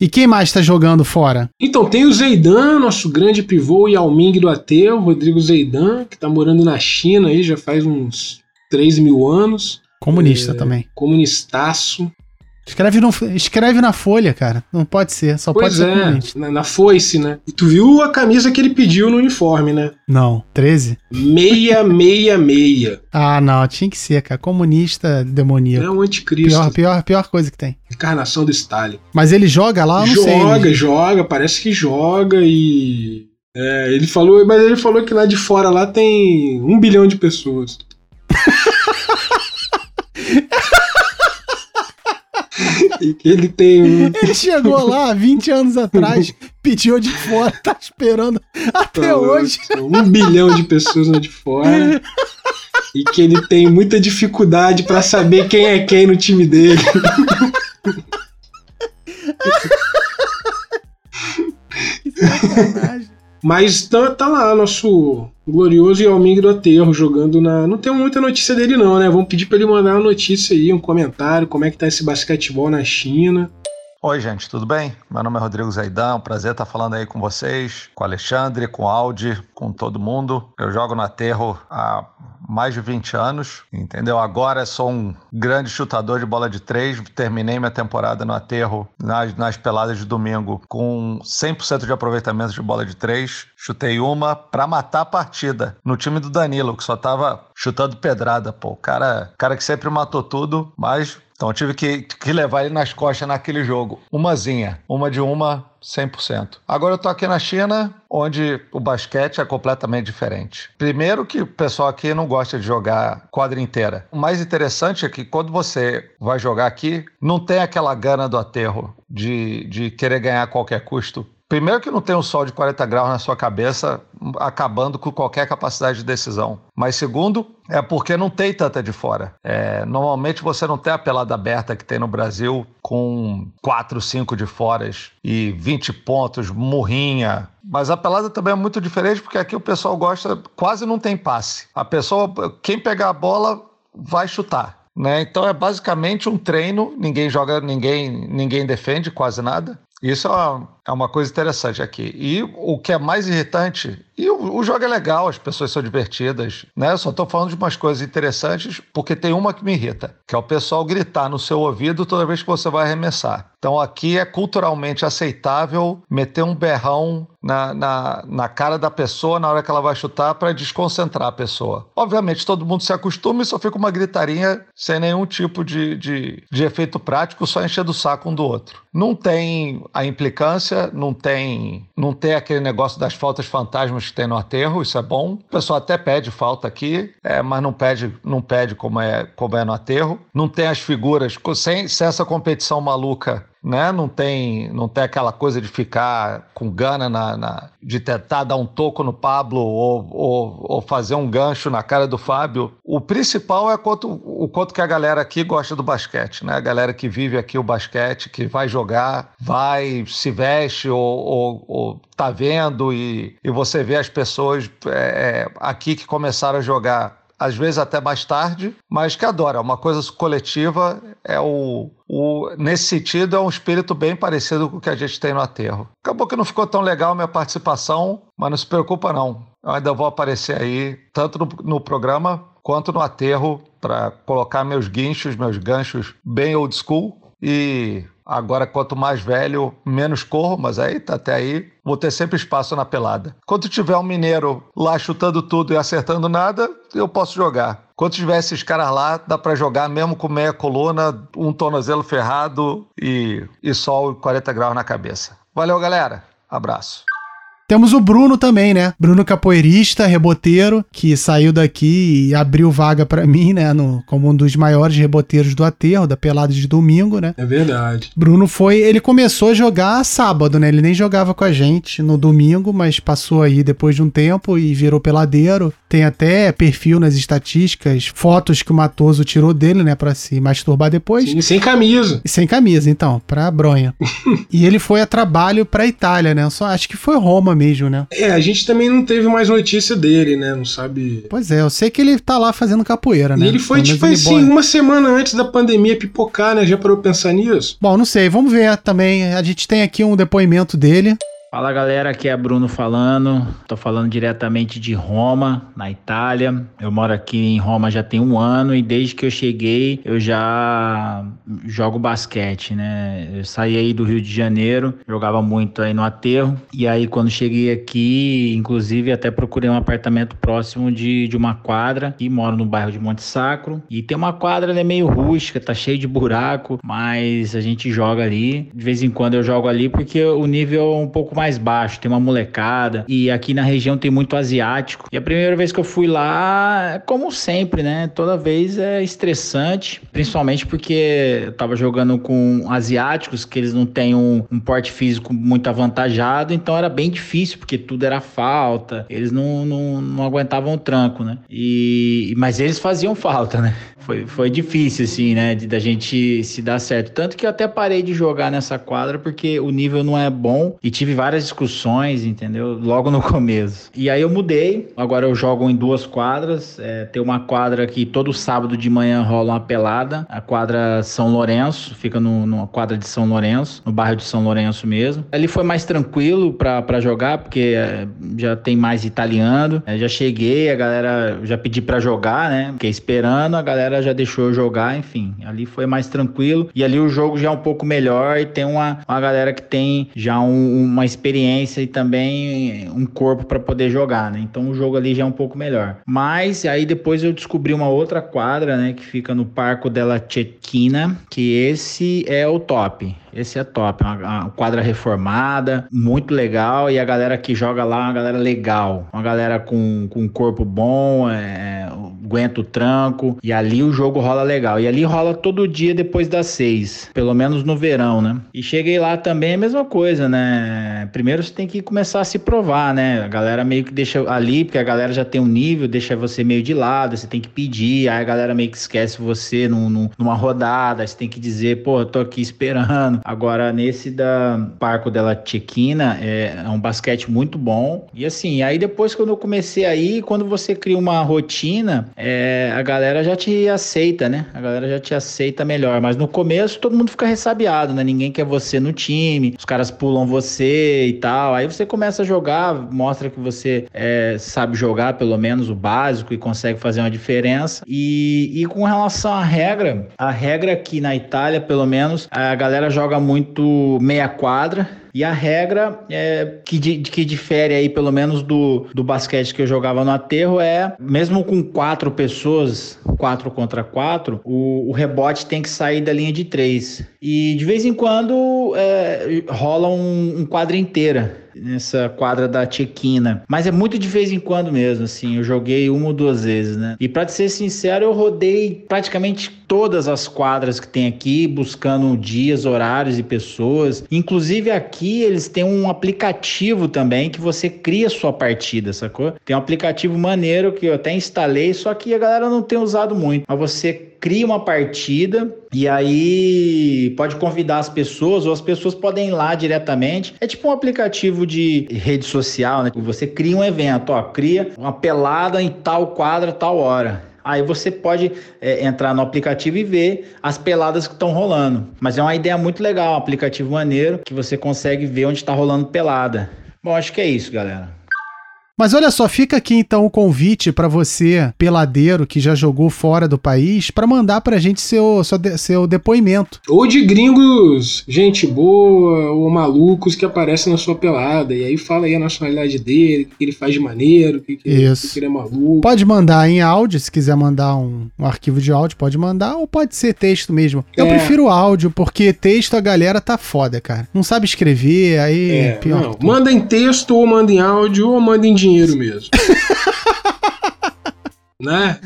E quem mais está jogando fora? Então tem o Zeidan, nosso grande pivô e Alming do Ateu, Rodrigo Zeidan, que está morando na China aí já faz uns 3 mil anos. Comunista é, também. Comunistaço. Escreve, no, escreve na folha, cara. Não pode ser, só pois pode é, ser na, na foice, né? E tu viu a camisa que ele pediu no uniforme, né? Não, 13? Meia, meia, meia. Ah, não, tinha que ser, cara. Comunista demoníaco. É um anticristo. Pior, pior, pior coisa que tem. Encarnação do Stalin. Mas ele joga lá, não joga, sei. Joga, joga, parece que joga e. É, ele falou, mas ele falou que lá de fora lá tem um bilhão de pessoas. e que ele tem um... Ele chegou lá 20 anos atrás, pediu de fora, tá esperando até tá hoje. Um bilhão de pessoas lá de fora. e que ele tem muita dificuldade para saber quem é quem no time dele. que sacanagem. Mas tá, tá lá nosso glorioso Yalming do Aterro jogando na. Não tem muita notícia dele, não, né? Vamos pedir para ele mandar uma notícia aí, um comentário, como é que tá esse basquetebol na China. Oi, gente, tudo bem? Meu nome é Rodrigo Zaidão, prazer estar falando aí com vocês, com o Alexandre, com o Audi, com todo mundo. Eu jogo no Aterro há mais de 20 anos, entendeu? Agora sou um grande chutador de bola de três, terminei minha temporada no Aterro nas, nas peladas de domingo com 100% de aproveitamento de bola de três. Chutei uma para matar a partida no time do Danilo, que só tava chutando pedrada, pô. Cara, cara que sempre matou tudo, mas então eu tive que, que levar ele nas costas naquele jogo. Umazinha, uma de uma, 100%. Agora eu tô aqui na China, onde o basquete é completamente diferente. Primeiro que o pessoal aqui não gosta de jogar quadra inteira. O mais interessante é que quando você vai jogar aqui, não tem aquela gana do aterro de, de querer ganhar a qualquer custo. Primeiro que não tem um sol de 40 graus na sua cabeça, acabando com qualquer capacidade de decisão. Mas segundo, é porque não tem tanta de fora. É, normalmente você não tem a pelada aberta que tem no Brasil com 4, 5 de foras e 20 pontos, murrinha. Mas a pelada também é muito diferente porque aqui o pessoal gosta, quase não tem passe. A pessoa, quem pegar a bola, vai chutar. Né? Então é basicamente um treino, ninguém joga, ninguém, ninguém defende quase nada. Isso é uma coisa interessante aqui. E o que é mais irritante, e o, o jogo é legal, as pessoas são divertidas, né? Eu só estou falando de umas coisas interessantes porque tem uma que me irrita, que é o pessoal gritar no seu ouvido toda vez que você vai arremessar. Então aqui é culturalmente aceitável meter um berrão na, na, na cara da pessoa na hora que ela vai chutar para desconcentrar a pessoa. Obviamente todo mundo se acostuma e só fica uma gritarinha sem nenhum tipo de, de, de efeito prático, só encher do saco um do outro. Não tem a implicância não tem, não tem aquele negócio das faltas fantasmas que tem no aterro, isso é bom. O pessoal até pede falta aqui, é, mas não pede, não pede como é, como é no aterro. Não tem as figuras, sem, sem essa competição maluca né? Não tem, não tem aquela coisa de ficar com gana na, na de tentar dar um toco no Pablo ou, ou, ou, fazer um gancho na cara do Fábio. O principal é quanto, o quanto que a galera aqui gosta do basquete, né? A galera que vive aqui o basquete, que vai jogar, vai, se veste ou, ou, ou tá vendo e, e você vê as pessoas é, aqui que começaram a jogar às vezes até mais tarde, mas que adora. Uma coisa coletiva é o, o, nesse sentido, é um espírito bem parecido com o que a gente tem no aterro. Acabou que não ficou tão legal a minha participação, mas não se preocupa não. Eu ainda vou aparecer aí, tanto no, no programa quanto no aterro, para colocar meus guinchos, meus ganchos bem old school. E Agora, quanto mais velho, menos corro, mas aí tá até aí, vou ter sempre espaço na pelada. Quando tiver um mineiro lá chutando tudo e acertando nada, eu posso jogar. Quando tiver esses caras lá, dá para jogar mesmo com meia coluna, um tornozelo ferrado e, e sol 40 graus na cabeça. Valeu, galera. Abraço. Temos o Bruno também, né? Bruno capoeirista, reboteiro, que saiu daqui e abriu vaga para mim, né? No, como um dos maiores reboteiros do aterro, da pelada de domingo, né? É verdade. Bruno foi. Ele começou a jogar sábado, né? Ele nem jogava com a gente no domingo, mas passou aí depois de um tempo e virou peladeiro. Tem até perfil nas estatísticas, fotos que o Matoso tirou dele, né? Pra se masturbar depois. Sim, sem camisa. E sem camisa, então, pra bronha. e ele foi a trabalho pra Itália, né? Só acho que foi Roma mesmo, né? É, a gente também não teve mais notícia dele, né? Não sabe. Pois é, eu sei que ele tá lá fazendo capoeira, né? E ele foi, tipo assim, uma semana antes da pandemia pipocar, né? Já parou pensar nisso? Bom, não sei, vamos ver também. A gente tem aqui um depoimento dele. Fala galera, aqui é Bruno falando. Tô falando diretamente de Roma, na Itália. Eu moro aqui em Roma já tem um ano e desde que eu cheguei eu já jogo basquete, né? Eu saí aí do Rio de Janeiro, jogava muito aí no aterro. E aí quando cheguei aqui, inclusive até procurei um apartamento próximo de, de uma quadra e moro no bairro de Monte Sacro. E tem uma quadra, ela é meio rústica, tá cheio de buraco, mas a gente joga ali. De vez em quando eu jogo ali porque o nível é um pouco mais baixo, tem uma molecada. E aqui na região tem muito asiático. E a primeira vez que eu fui lá, como sempre, né? Toda vez é estressante, principalmente porque eu tava jogando com asiáticos, que eles não têm um, um porte físico muito avantajado, então era bem difícil, porque tudo era falta, eles não, não, não aguentavam o tranco, né? E, mas eles faziam falta, né? Foi, foi difícil, assim, né? De, da gente se dar certo. Tanto que eu até parei de jogar nessa quadra porque o nível não é bom e tive várias várias discussões, entendeu? Logo no começo. E aí eu mudei, agora eu jogo em duas quadras. É, tem uma quadra que todo sábado de manhã rola uma pelada. A quadra São Lourenço, fica no, numa quadra de São Lourenço, no bairro de São Lourenço mesmo. Ali foi mais tranquilo para jogar, porque é, já tem mais italiano. É, já cheguei, a galera já pedi para jogar, né? Fiquei esperando, a galera já deixou eu jogar, enfim. Ali foi mais tranquilo. E ali o jogo já é um pouco melhor e tem uma, uma galera que tem já um, uma experiência e também um corpo para poder jogar, né? Então o jogo ali já é um pouco melhor. Mas aí depois eu descobri uma outra quadra, né, que fica no Parco della Cecchina, que esse é o top. Esse é top, uma, uma, quadra reformada, muito legal. E a galera que joga lá é uma galera legal. Uma galera com, com um corpo bom, é, aguenta o tranco. E ali o jogo rola legal. E ali rola todo dia depois das seis. Pelo menos no verão, né? E cheguei lá também a mesma coisa, né? Primeiro você tem que começar a se provar, né? A galera meio que deixa ali, porque a galera já tem um nível, deixa você meio de lado, você tem que pedir. Aí a galera meio que esquece você num, num, numa rodada. Você tem que dizer, pô, eu tô aqui esperando. Agora, nesse da Parco della Cecchina, é, é, um basquete muito bom. E assim, aí depois quando eu comecei aí, quando você cria uma rotina, é, a galera já te aceita, né? A galera já te aceita melhor. Mas no começo todo mundo fica ressabiado, né? Ninguém quer você no time, os caras pulam você e tal. Aí você começa a jogar, mostra que você é, sabe jogar pelo menos o básico e consegue fazer uma diferença. E, e com relação à regra, a regra aqui na Itália, pelo menos, a galera joga joga muito meia quadra. E a regra é, que, que difere aí, pelo menos, do, do basquete que eu jogava no aterro é, mesmo com quatro pessoas, quatro contra quatro, o, o rebote tem que sair da linha de três. E de vez em quando é, rola um, um quadra inteira nessa quadra da Tchequina. Mas é muito de vez em quando mesmo, assim. Eu joguei uma ou duas vezes, né? E te ser sincero, eu rodei praticamente todas as quadras que tem aqui, buscando dias, horários e pessoas. Inclusive aqui eles têm um aplicativo também que você cria sua partida, sacou? Tem um aplicativo maneiro que eu até instalei, só que a galera não tem usado muito. Mas você cria uma partida e aí pode convidar as pessoas ou as pessoas podem ir lá diretamente. É tipo um aplicativo de rede social, né? Você cria um evento, ó, cria uma pelada em tal quadra, tal hora. Aí você pode é, entrar no aplicativo e ver as peladas que estão rolando. Mas é uma ideia muito legal, um aplicativo maneiro que você consegue ver onde está rolando pelada. Bom, acho que é isso, galera. Mas olha só, fica aqui então o convite pra você, peladeiro que já jogou fora do país, pra mandar pra gente seu, seu, de- seu depoimento. Ou de gringos, gente boa, ou malucos que aparecem na sua pelada. E aí fala aí a nacionalidade dele, o que ele faz de maneiro, o que, que, Isso. que ele é maluco. Pode mandar em áudio, se quiser mandar um, um arquivo de áudio, pode mandar, ou pode ser texto mesmo. Eu É. prefiro áudio, porque texto a galera tá foda, cara. Não sabe escrever, aí É, pior. não, manda em texto, ou manda em áudio, ou manda em dinheiro mesmo. né?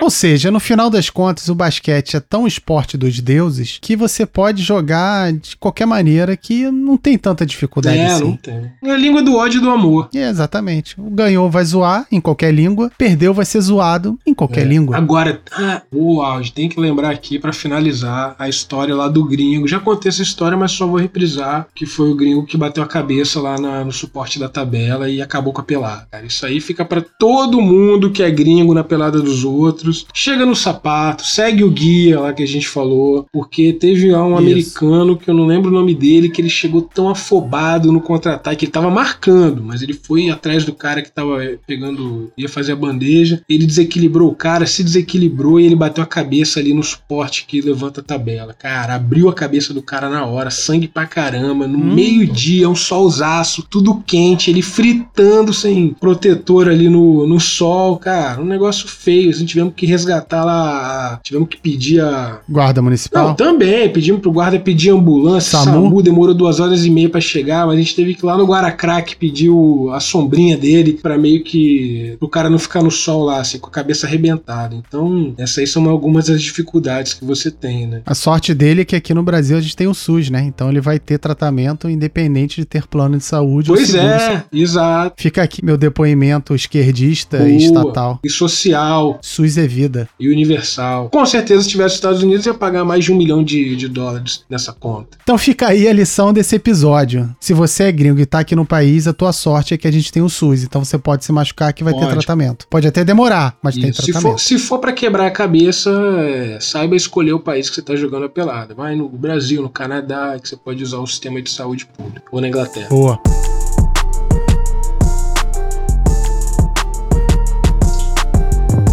Ou seja, no final das contas, o basquete é tão esporte dos deuses que você pode jogar de qualquer maneira que não tem tanta dificuldade É, assim. não tem. É a língua do ódio e do amor. É, exatamente. O ganhou vai zoar em qualquer língua, perdeu vai ser zoado em qualquer É. língua. Agora, ah, o áudio, tem que lembrar aqui pra finalizar a história lá do gringo. Já contei essa história, mas só vou reprisar que foi o gringo que bateu a cabeça lá na- no suporte da tabela e acabou com a pelada. Cara, isso aí fica pra todo mundo que é gringo na pelada dos outros. Chega no sapato, segue o guia lá que a gente falou, porque teve lá um Isso. americano que eu não lembro o nome dele, que ele chegou tão afobado no contra-ataque, ele tava marcando, mas ele foi atrás do cara que tava eh, pegando, ia fazer a bandeja, ele desequilibrou o cara, se desequilibrou e ele bateu a cabeça ali no suporte que levanta a tabela. Cara, abriu a cabeça do cara na hora, sangue pra caramba, no Hum. meio-dia, um solzaço, tudo quente, ele fritando sem protetor ali no, no sol, cara, um negócio feio, assim, tivemos que resgatar lá, tivemos que pedir a, Guarda municipal. não, também. Pedimos pro guarda pedir ambulância. SAMU? SAMU, demorou duas horas e meia pra chegar, mas a gente teve que ir lá no Guaracraque pedir o- a sombrinha dele pra meio que. pro cara não ficar no sol lá, assim, com a cabeça arrebentada. Então, essas aí são algumas das dificuldades que você tem, né? A sorte dele é que aqui no Brasil a gente tem o SUS, né? Então ele vai ter tratamento independente de ter plano de saúde Pois é, exato. Fica aqui meu depoimento esquerdista Boa. e estatal. E social SUS é vida. e universal. Com certeza, se tivesse nos Estados Unidos, ia pagar mais de um milhão de, de dólares nessa conta. Então fica aí a lição desse episódio. Se você é gringo e tá aqui no país, a tua sorte é que a gente tem o SUS. Então você pode se machucar que vai ter Pode. tratamento. Pode até demorar, mas tem Isso. Se tratamento. for, se for para quebrar a cabeça, é, saiba escolher o país que você está jogando a pelada. Vai no Brasil, no Canadá, que você pode usar o sistema de saúde público. Ou na Inglaterra. Boa.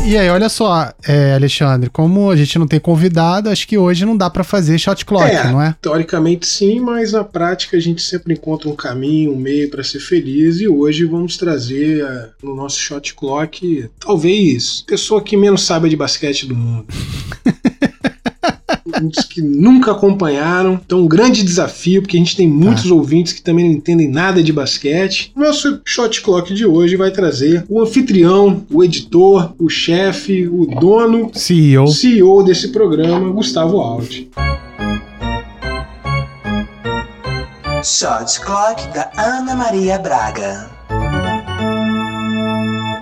E aí, olha só, é, Alexandre, como a gente não tem convidado, acho que hoje não dá pra fazer shot clock, É. não é? Teoricamente sim, mas na prática a gente sempre encontra um caminho, um meio para ser feliz. E hoje vamos trazer é, no nosso shot clock, talvez, pessoa que menos sabe de basquete do mundo. Muitos que nunca acompanharam. Então, um grande desafio, porque a gente tem muitos ouvintes que também não entendem nada de basquete. Nosso shot clock de hoje vai trazer o anfitrião, o editor, o chefe, o dono, CEO. o CEO desse programa, Gustavo Aldi. Shot Clock da Ana Maria Braga.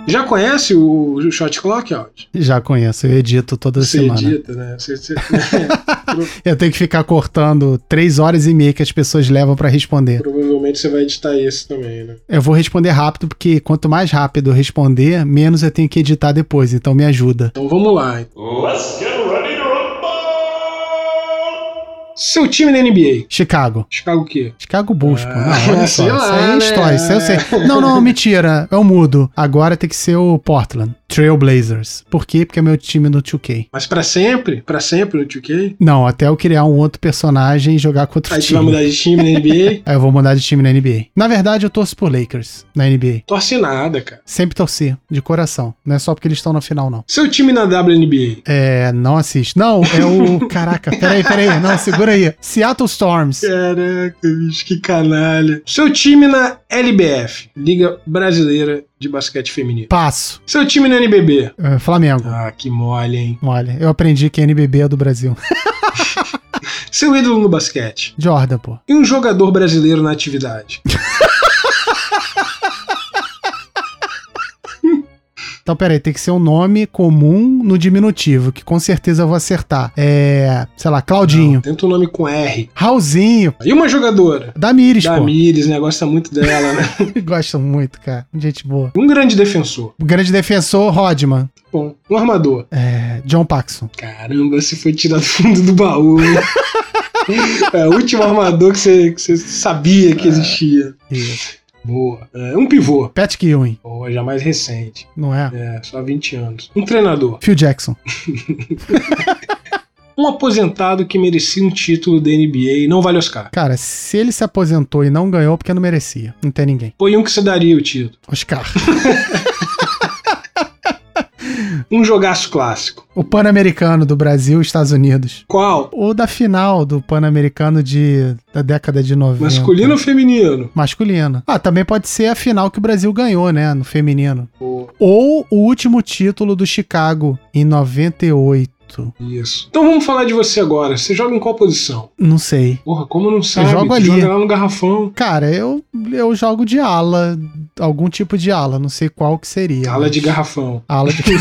Já conhece o Shot Clock, Aldi? Já conheço, eu edito toda Você semana. edita, né? Você, você- Eu tenho que ficar cortando três horas e meia que as pessoas levam pra responder. provavelmente você vai editar esse também, né? Eu vou responder rápido, porque quanto mais rápido eu responder, menos eu tenho que editar depois. Então me ajuda. Então vamos lá. Seu time na NBA. Chicago. Chicago o quê? Chicago Bulls, pô. Não, Ah, olha só. sei Isso lá, aí é né? história. Isso aí eu sei. Não, não, mentira. Eu mudo. Agora tem que ser o Portland. Trailblazers. Por quê? Porque é meu time no 2K. Mas pra sempre? Pra sempre no 2K? Não, até eu criar um outro personagem e jogar com outro Aí tu time. vai mudar de time na NBA? Aí eu vou mudar de time na NBA. Na verdade, eu torço por Lakers na NBA. Torce nada, cara. Sempre torci, de coração. Não é só porque eles estão na final, não. Seu time na WNBA? É, não assiste. Não, é o. Caraca, peraí, peraí. Não, segura aí. Seattle Storms. Caraca, bicho, que canalha. Seu time na LBF, Liga Brasileira de Basquete Feminino. Passo. Seu time na NBB? É, Flamengo. Ah, que mole, hein? Olha, eu aprendi que NBB é do Brasil. Seu ídolo no basquete? Jordan, pô. E um jogador brasileiro na atividade? Então, peraí, tem que ser um nome comum no diminutivo, que com certeza eu vou acertar. É. Sei lá, Claudinho. Tenta um nome com R. Raulzinho. E uma jogadora? Damires, pô. Damires, né? Gosta muito dela, né? Gosto muito, cara. Gente boa. Um grande defensor. O grande defensor, Rodman. Bom, um armador. É. John Paxson. Caramba, você foi tirado do fundo do baú? É o último armador que você, que você sabia que existia. Isso. Boa. É, um pivô. Pat Ewing, Boa, já mais recente. não é? É, só 20 anos. Um treinador. Phil Jackson. Um aposentado que merecia um título da NBA e não vale Oscar. Cara, se ele se aposentou e não ganhou, porque não merecia. Não tem ninguém. Foi um que você daria o título. Oscar. Um jogaço clássico. o Pan-Americano do Brasil e Estados Unidos. Qual? O da final do Pan-Americano de, da década de 90. Masculino ou feminino? Masculino. Ah, também pode ser a final que o Brasil ganhou, né? No feminino. Boa. Ou o último título do Chicago, em 98. Isso. Então vamos falar de você agora. Você joga em qual posição? Não sei. Porra, como não sabe? jogo Tu ali. Joga lá no garrafão. Cara, eu, eu jogo de ala. Algum tipo de ala. Não sei qual que seria. Ala mas- de garrafão. Ala de.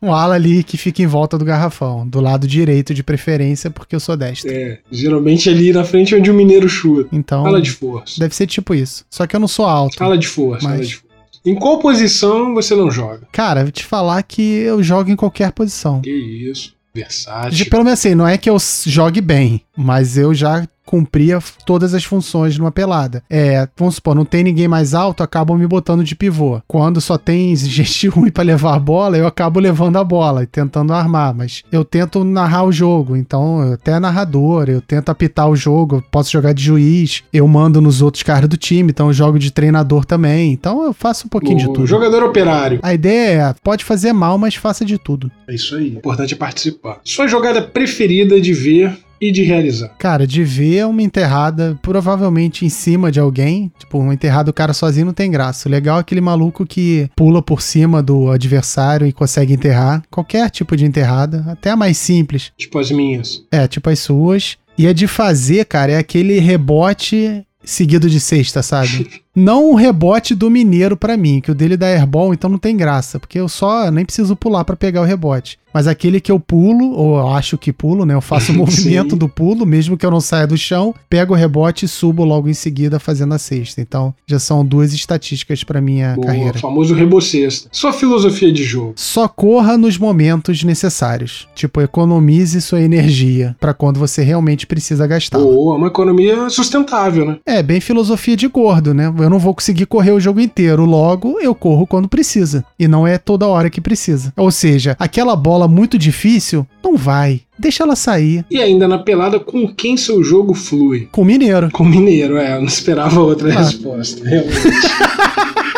um ala ali que fica em volta do garrafão. Do lado direito, de preferência, porque eu sou destro. É, geralmente ali na frente é onde o mineiro chuta. Então. Ala de força. Deve ser tipo isso. Só que eu não sou alto. Ala de força, Mas- ala de força. Em qual posição você não joga? Cara, eu vou te falar que eu jogo em qualquer posição. Que isso. Versátil. De, pelo menos assim, não é que eu jogue bem, mas eu já cumpria todas as funções numa pelada. É, vamos supor, não tem ninguém mais alto, acabam me botando de pivô. Quando só tem gente ruim pra levar a bola, eu acabo levando a bola e tentando armar, mas eu tento narrar o jogo, então eu até narrador, eu tento apitar o jogo, eu posso jogar de juiz, eu mando nos outros caras do time, então eu jogo de treinador também. Então eu faço um pouquinho de O tudo. jogador operário. A ideia é, pode fazer mal, mas faça de tudo. É isso aí. O importante é participar. Sua jogada preferida de ver e de realizar. Cara, de ver uma enterrada, provavelmente em cima de alguém. Tipo, uma enterrada o cara sozinho não tem graça. O legal é aquele maluco que pula por cima do adversário e consegue enterrar. Qualquer tipo de enterrada, até a mais simples. Tipo as minhas. É, tipo as suas. E a de fazer, cara, é aquele rebote seguido de cesta, sabe? Não o rebote do mineiro pra mim, que o dele dá airball, então não tem graça, porque eu só nem preciso pular pra pegar o rebote. Mas aquele que eu pulo, ou eu acho que pulo, né? Eu faço o movimento do pulo, mesmo que eu não saia do chão, pego o rebote e subo logo em seguida fazendo a cesta. Então, já são duas estatísticas pra minha O carreira. famoso rebocesta. Sua filosofia de jogo. Só corra nos momentos necessários. Tipo, economize sua energia pra quando você realmente precisa gastar. Boa, uma economia sustentável, né? É, bem filosofia de gordo, né? Eu não vou conseguir correr o jogo inteiro, logo eu corro quando precisa. E não é toda hora que precisa. Ou seja, aquela bola muito difícil, não vai. Deixa ela sair. E ainda na pelada, com quem seu jogo flui? Com o mineiro. Com o Mineiro, é. Eu não esperava outra Ah. resposta. Realmente.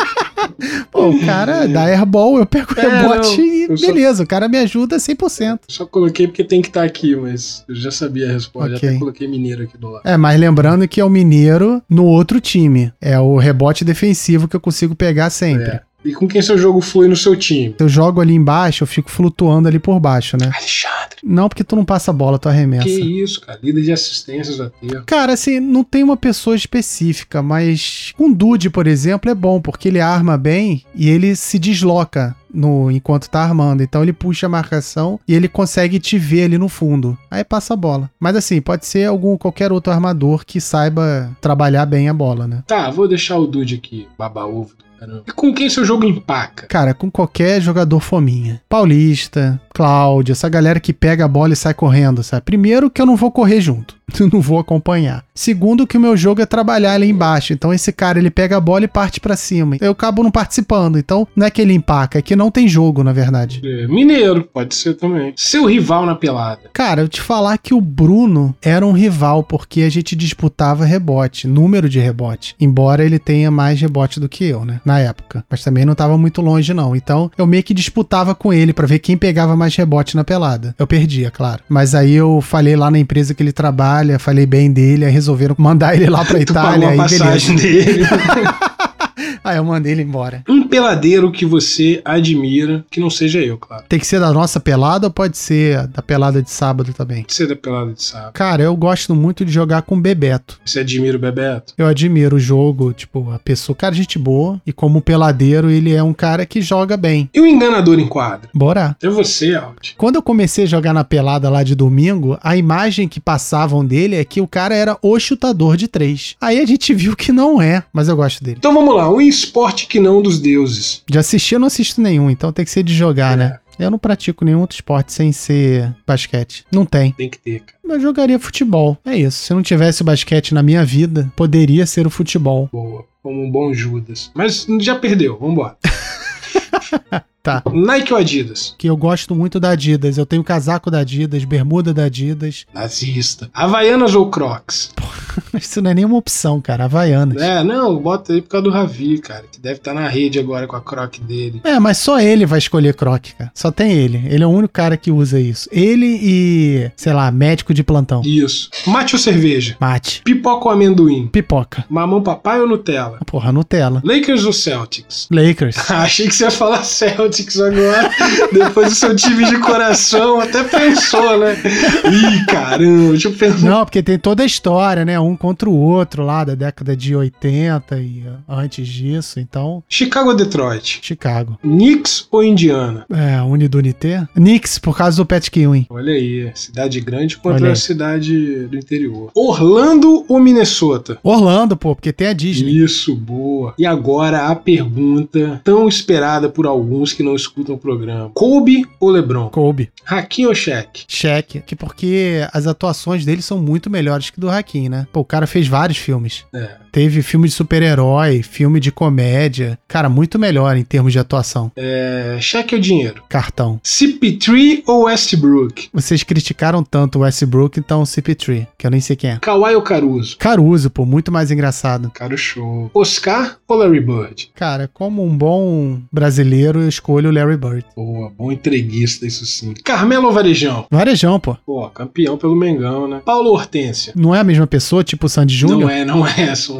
Pô, o cara dá airball, eu pego o É, rebote não, e eu só- beleza, o cara me ajuda 100%. Só coloquei porque tem que estar aqui, mas eu já sabia a resposta. Ok. Já até coloquei Mineiro aqui do lado. É, mas lembrando que é o mineiro no outro time. É o rebote defensivo que eu consigo pegar sempre. É. E com quem seu jogo flui no seu time? Eu jogo ali embaixo, eu fico flutuando ali por baixo, né? Alexandre. Não porque tu não passa a bola, tu arremessa. Que isso, cara. Líder de assistências até. Cara, assim, não tem uma pessoa específica, mas com Dude, por exemplo, é bom, porque ele arma bem e ele se desloca no enquanto tá armando. Então ele puxa a marcação e ele consegue te ver ali no fundo. Aí passa a bola. Mas assim, pode ser algum qualquer outro armador que saiba trabalhar bem a bola, né? Tá, vou deixar o Dude aqui, baba ovo do E com quem seu jogo empaca? Cara, com qualquer jogador fominha. Paulista, Cláudio, essa galera que pega a bola e sai correndo, sabe? Primeiro que eu não vou correr junto. Não vou acompanhar. Segundo que o meu jogo é trabalhar ali embaixo. Então esse cara, ele pega a bola e parte pra cima. Eu acabo não participando. Então não é que ele empaca, é que não tem jogo, na verdade. É, Mineiro, pode ser também. Seu rival na pelada. Cara, eu te falar que o Bruno era um rival porque a gente disputava rebote, número de rebote. Embora ele tenha mais rebote do que eu, né? Na época. Mas também não tava muito longe, não. Então eu meio que disputava com ele pra ver quem pegava mais rebote na pelada. Eu perdia, claro. Mas aí eu falei lá na empresa que ele trabalha, falei bem dele, aí resolveram mandar ele lá pra Tu Itália. pagou a passagem beleza. dele. Aí eu mandei ele embora. um peladeiro que você admira, que não seja eu, claro. Tem que ser da nossa pelada ou pode ser da pelada de sábado também? Você é da pelada de sábado. Cara, eu gosto muito de jogar com o Bebeto. Você admira o Bebeto? Eu admiro o jogo, tipo, a pessoa, cara, gente boa. E como peladeiro, ele é um cara que joga bem. E o enganador em quadro? Bora. É você, Aldi. Quando eu comecei a jogar na pelada lá de domingo, a imagem que passavam dele é que o cara era o chutador de três. Aí a gente viu que não é, mas eu gosto dele. Então vamos lá, um esporte que não dos deuses. De assistir eu não assisto nenhum, então tem que ser de jogar, É. né? Eu não pratico nenhum outro esporte sem ser basquete. Não tem. Tem que ter, cara. Eu jogaria futebol. É isso. Se não tivesse o basquete na minha vida, poderia ser o futebol. Boa. Como um bom Judas. Mas já perdeu, vambora. Tá. Nike ou Adidas? Que eu gosto muito da Adidas. Eu tenho casaco da Adidas, bermuda da Adidas. Nazista. Havaianas ou Crocs? Isso não é nenhuma opção, cara. Havaianas. É, não, bota aí por causa do Ravi, cara, que deve estar na rede agora com a Croc dele. É, mas só ele vai escolher croque, cara. Só tem ele. Ele é o único cara que usa isso. Ele e, sei lá, médico de plantão. Isso. Mate ou cerveja? Mate. Pipoca ou amendoim? Pipoca. Mamão papai ou Nutella? Porra, Nutella. Lakers ou Celtics? Lakers. Achei que você ia falar Celtics agora, depois do seu time de coração, até pensou, né? Ih, caramba, deixa eu pensar. Não, porque tem toda a história, né? Um contra o outro lá da década de 80 e uh, antes disso. Então, Chicago ou Detroit? Chicago. Knicks ou Indiana? É, Unidunité. Knicks, por causa do Pat Ewing. Olha aí, cidade grande contra a cidade do interior. Orlando ou Minnesota? Orlando, pô, porque tem a Disney. Isso, boa. E agora a pergunta tão esperada por alguns que não escutam o programa. Kobe ou LeBron? Kobe. Hakim ou Shaq? Cheque. Que porque as atuações dele são muito melhores que do Hakim, né? Pô, o cara fez vários filmes. É. Teve filme de super-herói, filme de comédia. Cara, muito melhor em termos de atuação. É, Shaq ou dinheiro? Cartão. CP3 ou Westbrook? Vocês criticaram tanto o Westbrook, então CP3, que eu nem sei quem é. Kawhi ou Caruso? Caruso, pô, muito mais engraçado. Cara, show. Oscar ou Larry Bird? Cara, como um bom brasileiro, eu escolho o Larry Bird. Boa, bom entreguista, isso sim. Carmelo ou Varejão? Varejão, pô. Pô, campeão pelo Mengão, né? Paulo Hortência? Não é a mesma pessoa, tipo o Sandy Júnior? Não é, não é. São...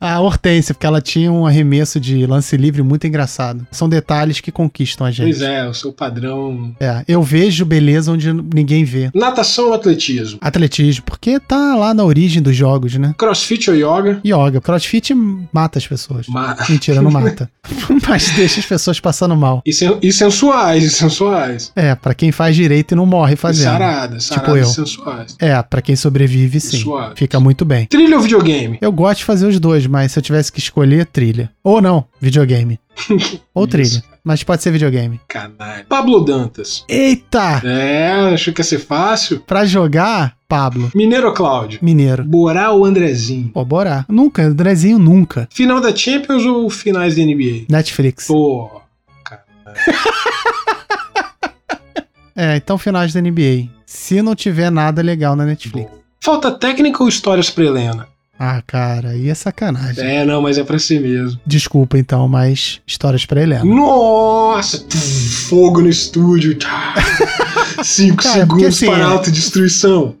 A Hortência, porque ela tinha um arremesso de lance livre muito engraçado. São detalhes que conquistam a gente. Pois é, o seu padrão. É, eu vejo beleza onde ninguém vê. Natação ou atletismo? Atletismo, porque tá lá na origem dos jogos, né? Crossfit ou yoga? Yoga. Crossfit mata as pessoas. Ma- Mentira, não mata. Mas deixa as pessoas passando mal. E, sen- e sensuais, e sensuais. É, pra quem faz direito e não morre E fazendo. saradas, Tipo eu. sensuais. É, pra quem sobrevive, sim. Fica muito bem. Trilha ou videogame? Eu gosto de fazer os dois, mas se eu tivesse que escolher, trilha. Ou não, videogame. Ou trilha. Mas pode ser videogame. Canalha. Pablo Dantas. Eita! É, achou que ia ser fácil? Pra jogar, Pablo. Mineiro ou Cláudio? Mineiro. Borá ou Andrezinho? Pô, bora. Nunca, Andrezinho nunca. Final da Champions ou finais da NBA? Netflix. Pô, É, então finais da NBA. Se não tiver nada legal na Netflix. falta técnica ou histórias pra Helena? Ah, cara, aí é sacanagem. É, não, mas é pra si mesmo. Desculpa então, mas histórias pra Helena. Nossa! Fogo no estúdio. Cinco segundos assim, para é- autodestruição.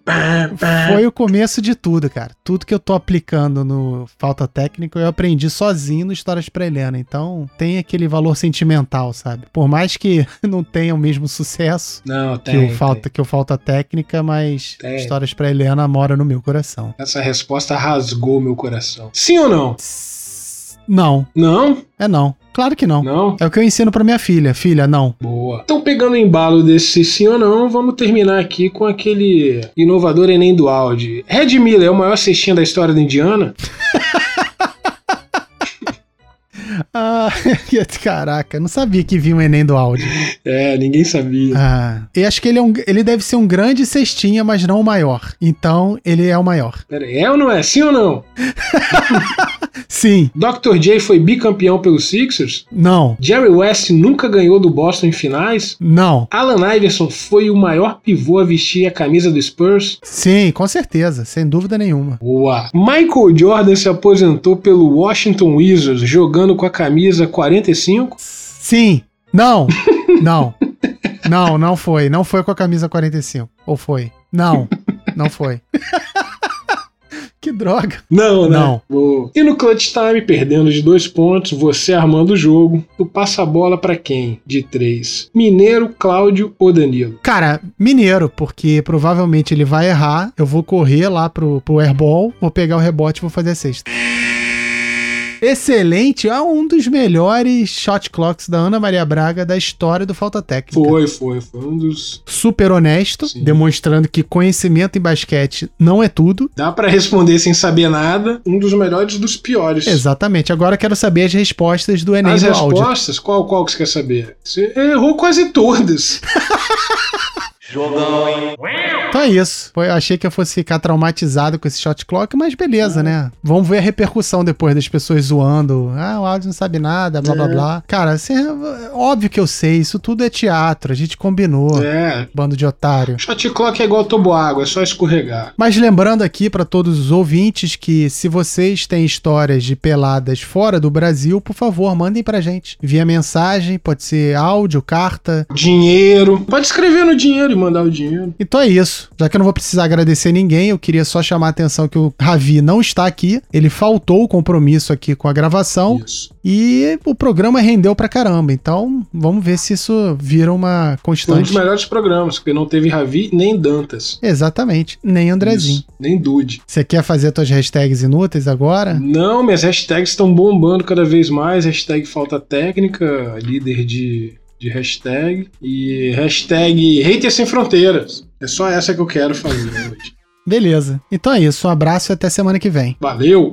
Foi o começo de tudo, cara. Tudo que eu tô aplicando no Falta Técnica, eu aprendi sozinho no Histórias pra Helena. Então, tem aquele valor sentimental, sabe? Por mais que não tenha o mesmo sucesso Não, que, tem, o falta, que o Falta Técnica, mas Tem. Histórias pra Helena mora no meu coração. tem. Essa resposta rasgou meu coração. Sim ou não? Não, Não? é não. Claro que não. Não? É o que eu ensino pra minha filha. Filha, não. Boa. Então, pegando o embalo desse sim ou não, vamos terminar aqui com aquele inovador Enem do Audi. Red Miller é o maior cestinha da história da Indiana? Ah, caraca, não sabia que vinha o Enem do áudio. É, ninguém sabia. Ah, eu acho que ele, é um, ele deve ser um grande cestinha, mas não o maior. Então, ele é o maior. Pera aí, é ou não é? Sim ou não? Sim, Dr. J foi bicampeão pelos Sixers? não, Jerry West nunca ganhou do Boston em finais? não. Alan Iverson foi o maior pivô a vestir a camisa do Spurs? Sim, com certeza, sem dúvida nenhuma. Boa. Michael Jordan se aposentou pelo Washington Wizards jogando com a camisa 45? Sim, não, não. Não, não foi. Não foi com a camisa 45. Ou foi? Não, não foi. que droga. Não, né? Não. Boa. E no clutch time, perdendo de dois pontos, você armando o jogo, tu passa a bola pra quem? De três. Mineiro, Cláudio ou Danilo? Cara, mineiro, porque provavelmente ele vai errar. Eu vou correr lá pro, pro airball, vou pegar o rebote e vou fazer a cesta. Excelente, é um dos melhores shot clocks da Ana Maria Braga da história do Falta Técnica. Foi, foi, foi um dos. Super honesto, Sim. demonstrando que conhecimento em basquete não é tudo. Dá pra responder sem saber nada, um dos melhores dos piores. Exatamente. Agora quero saber as respostas do Enem As do áudio. respostas, qual, qual que você quer saber? Você errou quase todas. Então é isso. Foi- eu achei que eu fosse ficar traumatizado com esse shot clock, mas beleza, né? Vamos ver a repercussão depois das pessoas zoando. Ah, o áudio não sabe nada, blá blá É. blá. Cara, assim, é óbvio que eu sei, isso tudo é teatro, a gente combinou. É. Bando de otário. Shot clock é igual toboágua, é só escorregar. Mas lembrando aqui para todos os ouvintes que se vocês têm histórias de peladas fora do Brasil, por favor, mandem pra gente. Via mensagem, pode ser áudio, carta. Dinheiro. Pode escrever no dinheiro mandar o dinheiro. Então é isso. Já que eu não vou precisar agradecer ninguém, eu queria só chamar a atenção que o Ravi não está aqui. Ele faltou o compromisso aqui com a gravação Isso. e o programa rendeu pra caramba. Então vamos ver se isso vira uma Foi um constante. dos melhores programas, porque não teve Ravi nem Dantas. Exatamente. Nem Andrezinho. Isso. Nem Dude. Você quer fazer suas hashtags inúteis agora? Não, minhas hashtags estão bombando cada vez mais. Hashtag falta técnica, líder de, de hashtag. E hashtag hater sem fronteiras. É só essa que eu quero fazer hoje. Beleza. Então é isso. Um abraço e até semana que vem. Valeu!